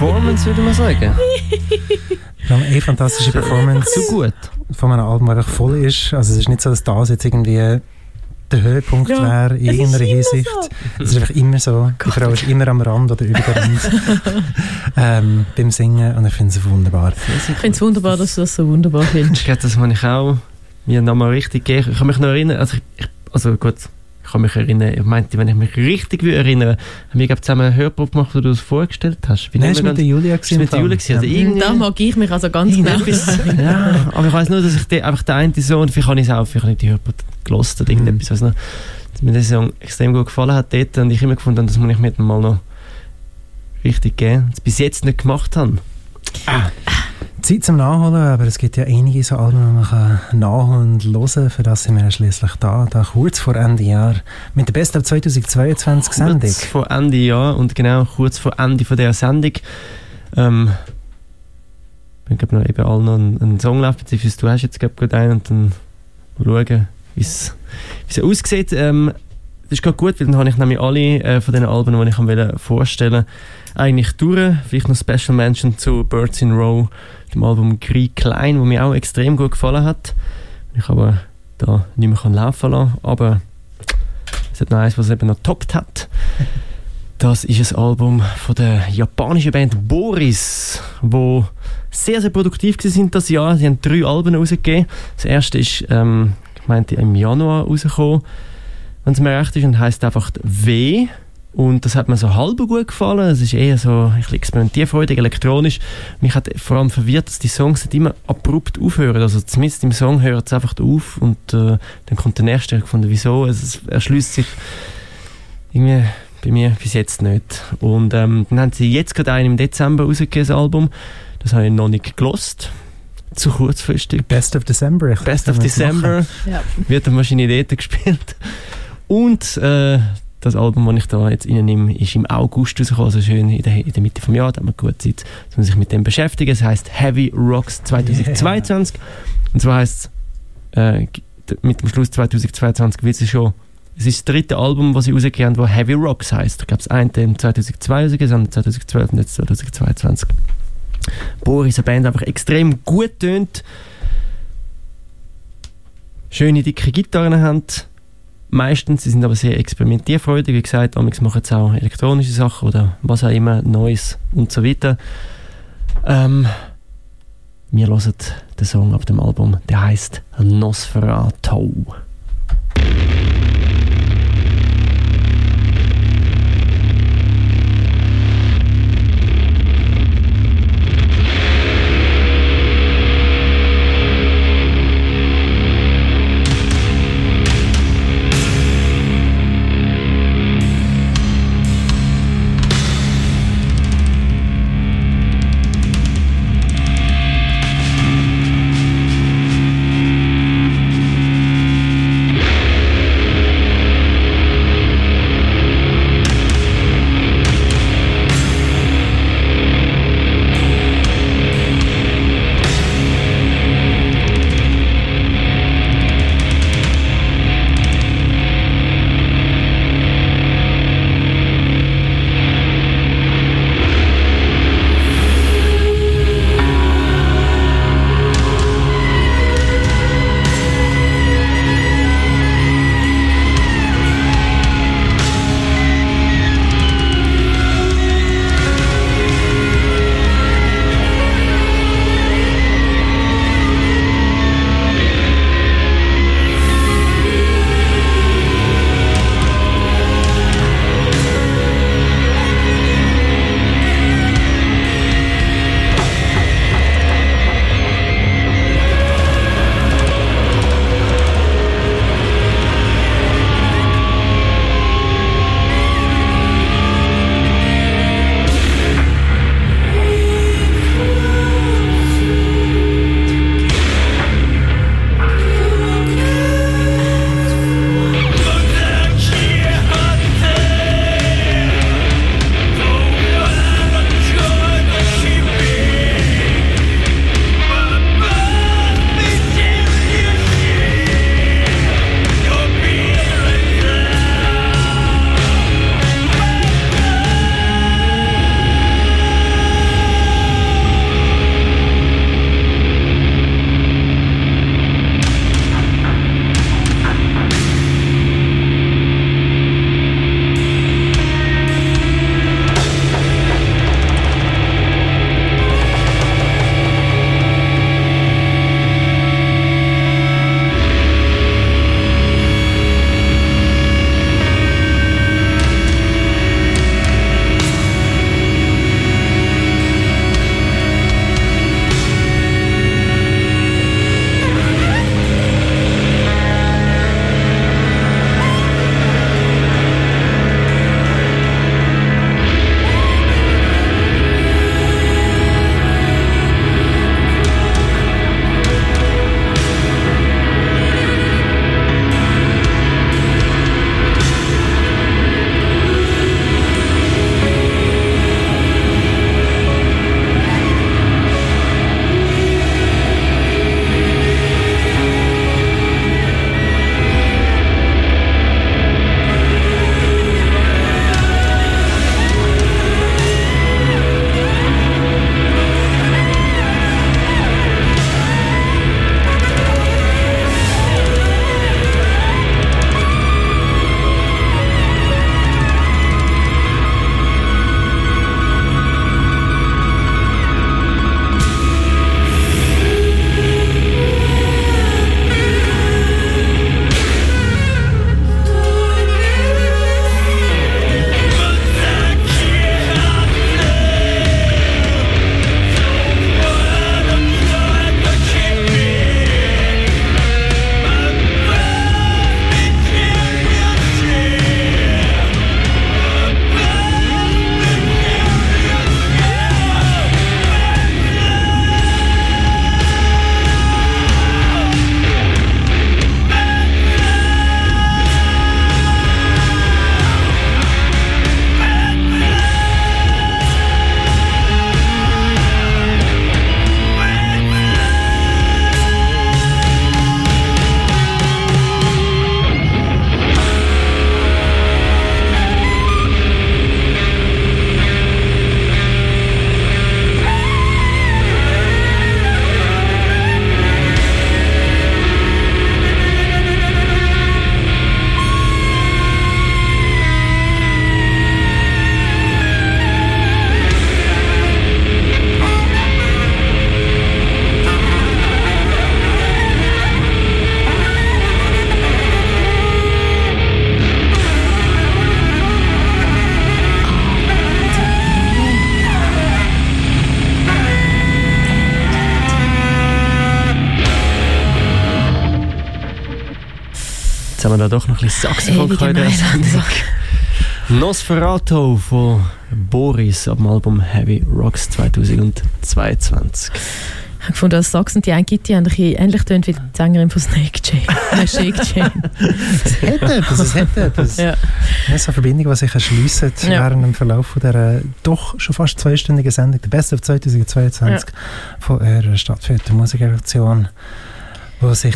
Speaker 2: Performance, würde man sagen.
Speaker 3: Wir haben eine fantastische Performance
Speaker 2: Zu gut.
Speaker 3: von einem Album, das einfach voll ist. Also es ist nicht so, dass das jetzt irgendwie der Höhepunkt
Speaker 1: Ja,
Speaker 3: wäre in irgendeiner Hinsicht.
Speaker 1: so.
Speaker 3: Es ist einfach immer so. Die Frau ist immer am Rand oder über der Rand <laughs> ähm, beim Singen und ich finde es wunderbar.
Speaker 1: Ich finde es wunderbar, dass du das so wunderbar findest.
Speaker 2: Ich glaube, das habe ich auch mir nochmal richtig gegeben. Ich kann mich noch erinnern, also, ich- also gut, ich kann mich erinnern, ich meinte, wenn ich mich richtig will erinnern haben wir glaub, zusammen eine Hörprobe gemacht, wo du das vorgestellt hast. Wie
Speaker 3: Nein, ist
Speaker 2: wir
Speaker 3: mit der
Speaker 2: ganz-
Speaker 3: Julia
Speaker 2: Ist mit der Julia also
Speaker 3: Ja.
Speaker 2: irgendwie-
Speaker 1: Da mag ich mich also ganz genau <laughs>
Speaker 2: ja, aber ich weiß nur, dass ich die, einfach der eine Song, vielleicht habe ich es auch, vielleicht habe ich die Hörprobe gelost oder
Speaker 3: Mhm.
Speaker 2: irgendetwas, also, dass mir der Song extrem gut gefallen hat dort und ich immer gefunden habe, das muss ich mir mal noch richtig geben, das bis jetzt nicht gemacht habe.
Speaker 3: Zeit zum Nachholen, aber es gibt ja einige so Alben, die man kann nachholen und hören Für das sind wir ja schliesslich da, da kurz vor Ende Jahr mit der Best of 2022 Sendung.
Speaker 2: Kurz vor Ende Jahr und genau kurz vor Ende von der Sendung. Ähm, ich glaube noch eben allen noch einen, einen Song läuft, beziehungsweise du hast jetzt gerade einen und dann schauen, wie es wie es aussieht. Ähm, das ist gerade gut, weil dann habe ich nämlich alle äh, von den Alben, die ich wollte vorstellen eigentlich durch. Vielleicht noch Special Mention zu Birds in Row, dem Album Krieg Klein, wo mir auch extrem gut gefallen hat. Ich aber da nicht mehr kann laufen lassen, aber es hat noch eins, was eben noch toppt hat. <laughs> Das ist ein Album von der japanischen Band Boris, wo sehr, sehr produktiv sind das Jahr. Sie haben drei Alben rausgegeben. Das erste ist, ähm, ich meinte, im Januar rausgekommen, wenn es mir recht ist, und heisst einfach W. Und das hat mir so halb gut gefallen. Es ist eher so ein bisschen experimentierfreudig, elektronisch. Mich hat vor allem verwirrt, dass die Songs nicht immer abrupt aufhören. Also zumindest im Song hört es einfach auf und äh, dann kommt der nächste. Ich fand, wieso? Es, es erschließt sich irgendwie bei mir bis jetzt nicht. Und ähm, dann haben sie jetzt gerade einen im Dezember rausgegeben, das Album. Das habe ich noch nicht gelost. Zu kurzfristig.
Speaker 3: Best of December. Ich
Speaker 2: Best of. December
Speaker 1: Ja.
Speaker 2: wird dann wahrscheinlich dort gespielt. Und äh, das Album, das ich da jetzt reinnehme, ist im August rausgekommen, also schön in der, in der Mitte des Jahres, da hat man gut Zeit, um sich mit dem beschäftigen. Es heisst Heavy Rocks 2022. Und zwar heisst es, äh, mit dem Schluss 2022 wird es schon, es ist das dritte Album, das sie rausgegeben haben, das Heavy Rocks heisst. Ich glaube, das eine im 2002 rausgegeben, das andere 2012 und jetzt 2022. Boris, eine Band, die einfach extrem gut tönt, schöne dicke Gitarren haben. Meistens, sie sind aber sehr experimentierfreudig, wie gesagt, amigs machen sie auch elektronische Sachen oder was auch immer, Neues und so weiter. Ähm, wir hören den Song auf dem Album, der heißt Nosferatu. Wir da doch noch ein bisschen Saxophon
Speaker 1: Mailand.
Speaker 2: Sendung. Nosferatu von Boris ab dem Album Heavy Rocks 2022.
Speaker 1: Ich habe gefunden, dass Sax und die eine Gitti ähnlich tönt wie die Sängerin von Snake Chain. <laughs> Äh, Shake Chain.
Speaker 3: Es hat etwas, es hat etwas.
Speaker 1: Ja.
Speaker 3: Ja, so eine Verbindung, die sich erschliessen
Speaker 1: Ja.
Speaker 3: während dem Verlauf von dieser doch schon fast zweistündigen Sendung, der Best of 2022 von eurer stadtführenden Musikredaktion, wo sich,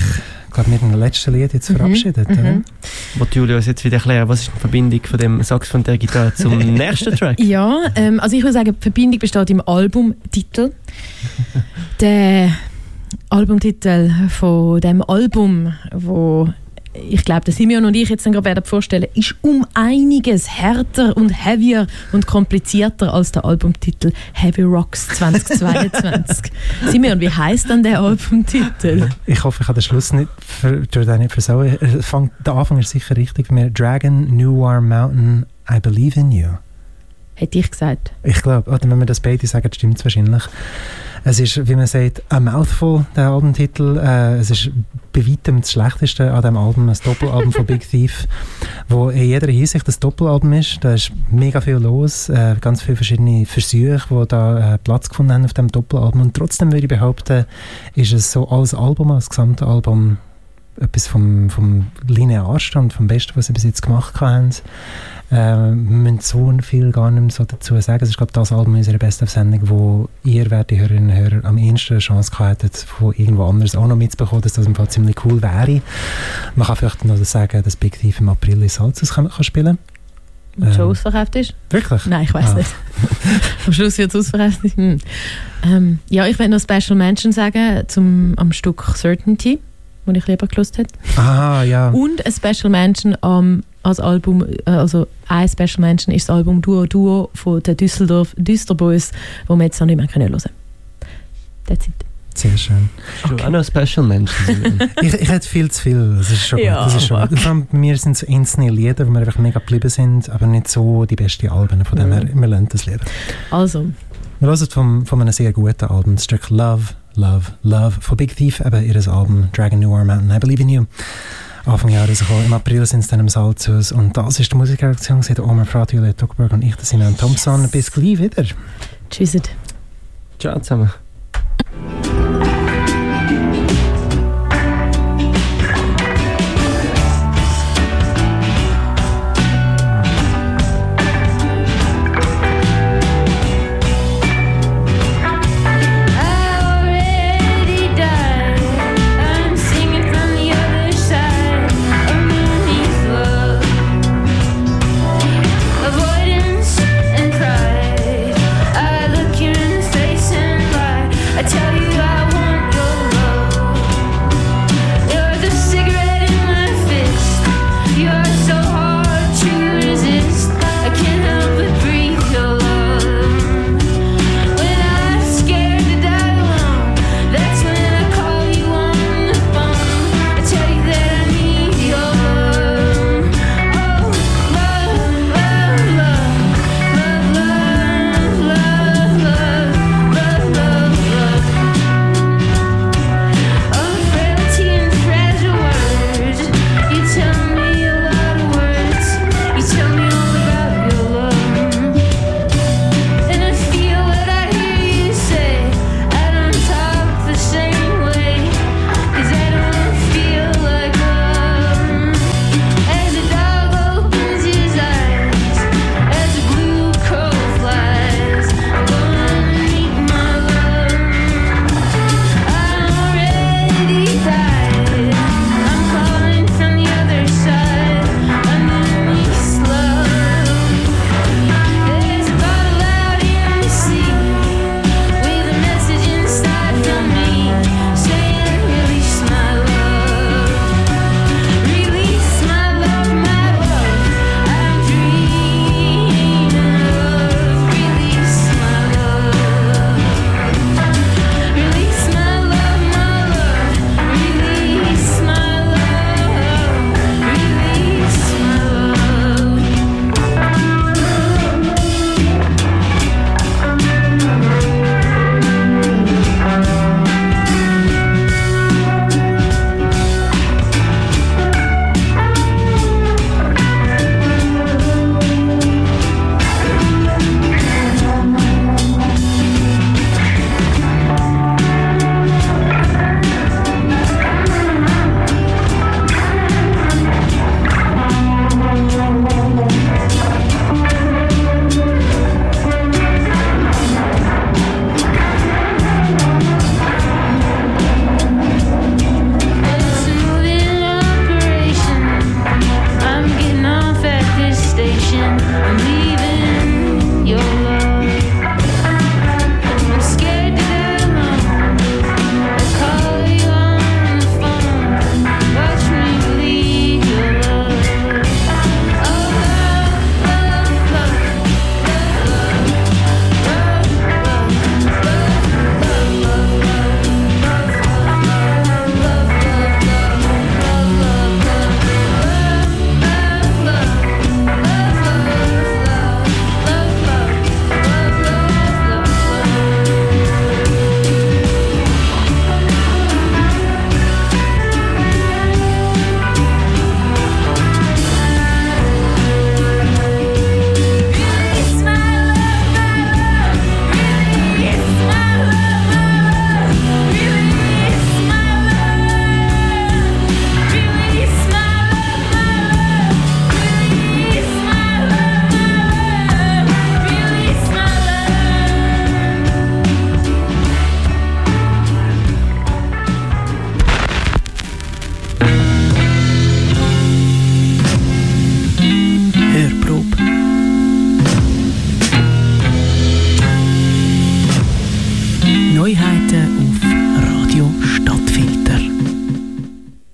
Speaker 3: glaube mit dem letzten Lied jetzt
Speaker 1: Mhm,
Speaker 3: verabschiedet. oder?
Speaker 1: Mhm.
Speaker 2: Wo die Julia uns jetzt wieder erklären, was ist die Verbindung von dem Sax von der Gitarre zum <laughs> nächsten Track?
Speaker 1: Ja, ähm, also ich würde sagen, die Verbindung besteht im Albumtitel. <laughs> Der Albumtitel von dem Album, wo ich glaube, der Simeon und ich jetzt dann gerade werden vorstellen, ist um einiges härter und heavier und komplizierter als der Albumtitel Heavy Rocks 2022. <laughs> Simeon, wie heißt dann der Albumtitel?
Speaker 3: Ich hoffe, ich habe den Schluss nicht, den nicht versauen. Er Der Anfang ist sicher richtig. für mich. Dragon, New War Mountain, I Believe in You.
Speaker 1: Hätte ich gesagt.
Speaker 3: Ich glaube, oder wenn wir das beide sagen, stimmt es wahrscheinlich. Es ist, wie man sagt, a mouthful, der Albumtitel. Äh, es ist bei weitem das Schlechteste an diesem Album, das Doppelalbum von Big Thief, wo in jeder Hinsicht das Doppelalbum ist. Da ist mega viel los, äh, ganz viele verschiedene Versuche, die da äh, Platz gefunden haben auf dem Doppelalbum. Und trotzdem würde ich behaupten, ist es so als Album, als gesamte Album etwas vom, vom Linearstand, vom Besten, was sie bis jetzt gemacht haben. Äh, wir müssen so viel gar nicht mehr so dazu sagen. Es ist, glaube das Album unserer besten Sendung, wo ihr, werte Hörerinnen und Hörer, am ehesten eine Chance gehabt hättet, von irgendwo anders auch noch mitzubekommen, dass das im Fall ziemlich cool wäre. Man kann vielleicht noch sagen, dass Big Thief im April in Salzus kann, kann spielen
Speaker 1: Und
Speaker 3: Ähm.
Speaker 1: schon ausverkauft ist?
Speaker 3: Wirklich?
Speaker 1: Nein, ich weiß
Speaker 3: Ah.
Speaker 1: nicht. <laughs> Am Schluss wird es ausverkauft. Hm. Ähm, ja, ich will noch Special Mention sagen zum, am Stück Certainty, das ich lieber gelost hätte.
Speaker 3: Ah, ja.
Speaker 1: Und ein Special Mention am als Album, äh, also ein Special Mention ist das Album Duo Duo von den Düsseldorf Düsterboys, wo wir jetzt noch nicht mehr hören können. That's it.
Speaker 3: Sehr schön.
Speaker 2: Du auch noch Special Menschen. <laughs>
Speaker 3: Ich, ich hätte viel zu viel. Das ist schon
Speaker 1: Ja,
Speaker 3: gut. Das ist schon gut. Vor allem bei mir sind so einzelne Lieder, wo wir einfach mega geblieben sind, aber nicht so die besten Alben. Von dem her, wir lernen das lieber.
Speaker 1: Also,
Speaker 3: Wir hören vom, von einem sehr guten Album, das Stück Love, Love, Love von Big Thief, eben ihr Album Dragon New War Mountain, I Believe in You. Anfang Jahr rausgekommen. Im April sind sie dann im Salzhaus. Und das ist die Musikredaktion, der Omar Frati, Juliette Duckberg und ich, der Simon Thompson. Bis gleich wieder.
Speaker 1: tschüss.
Speaker 2: Ciao zusammen.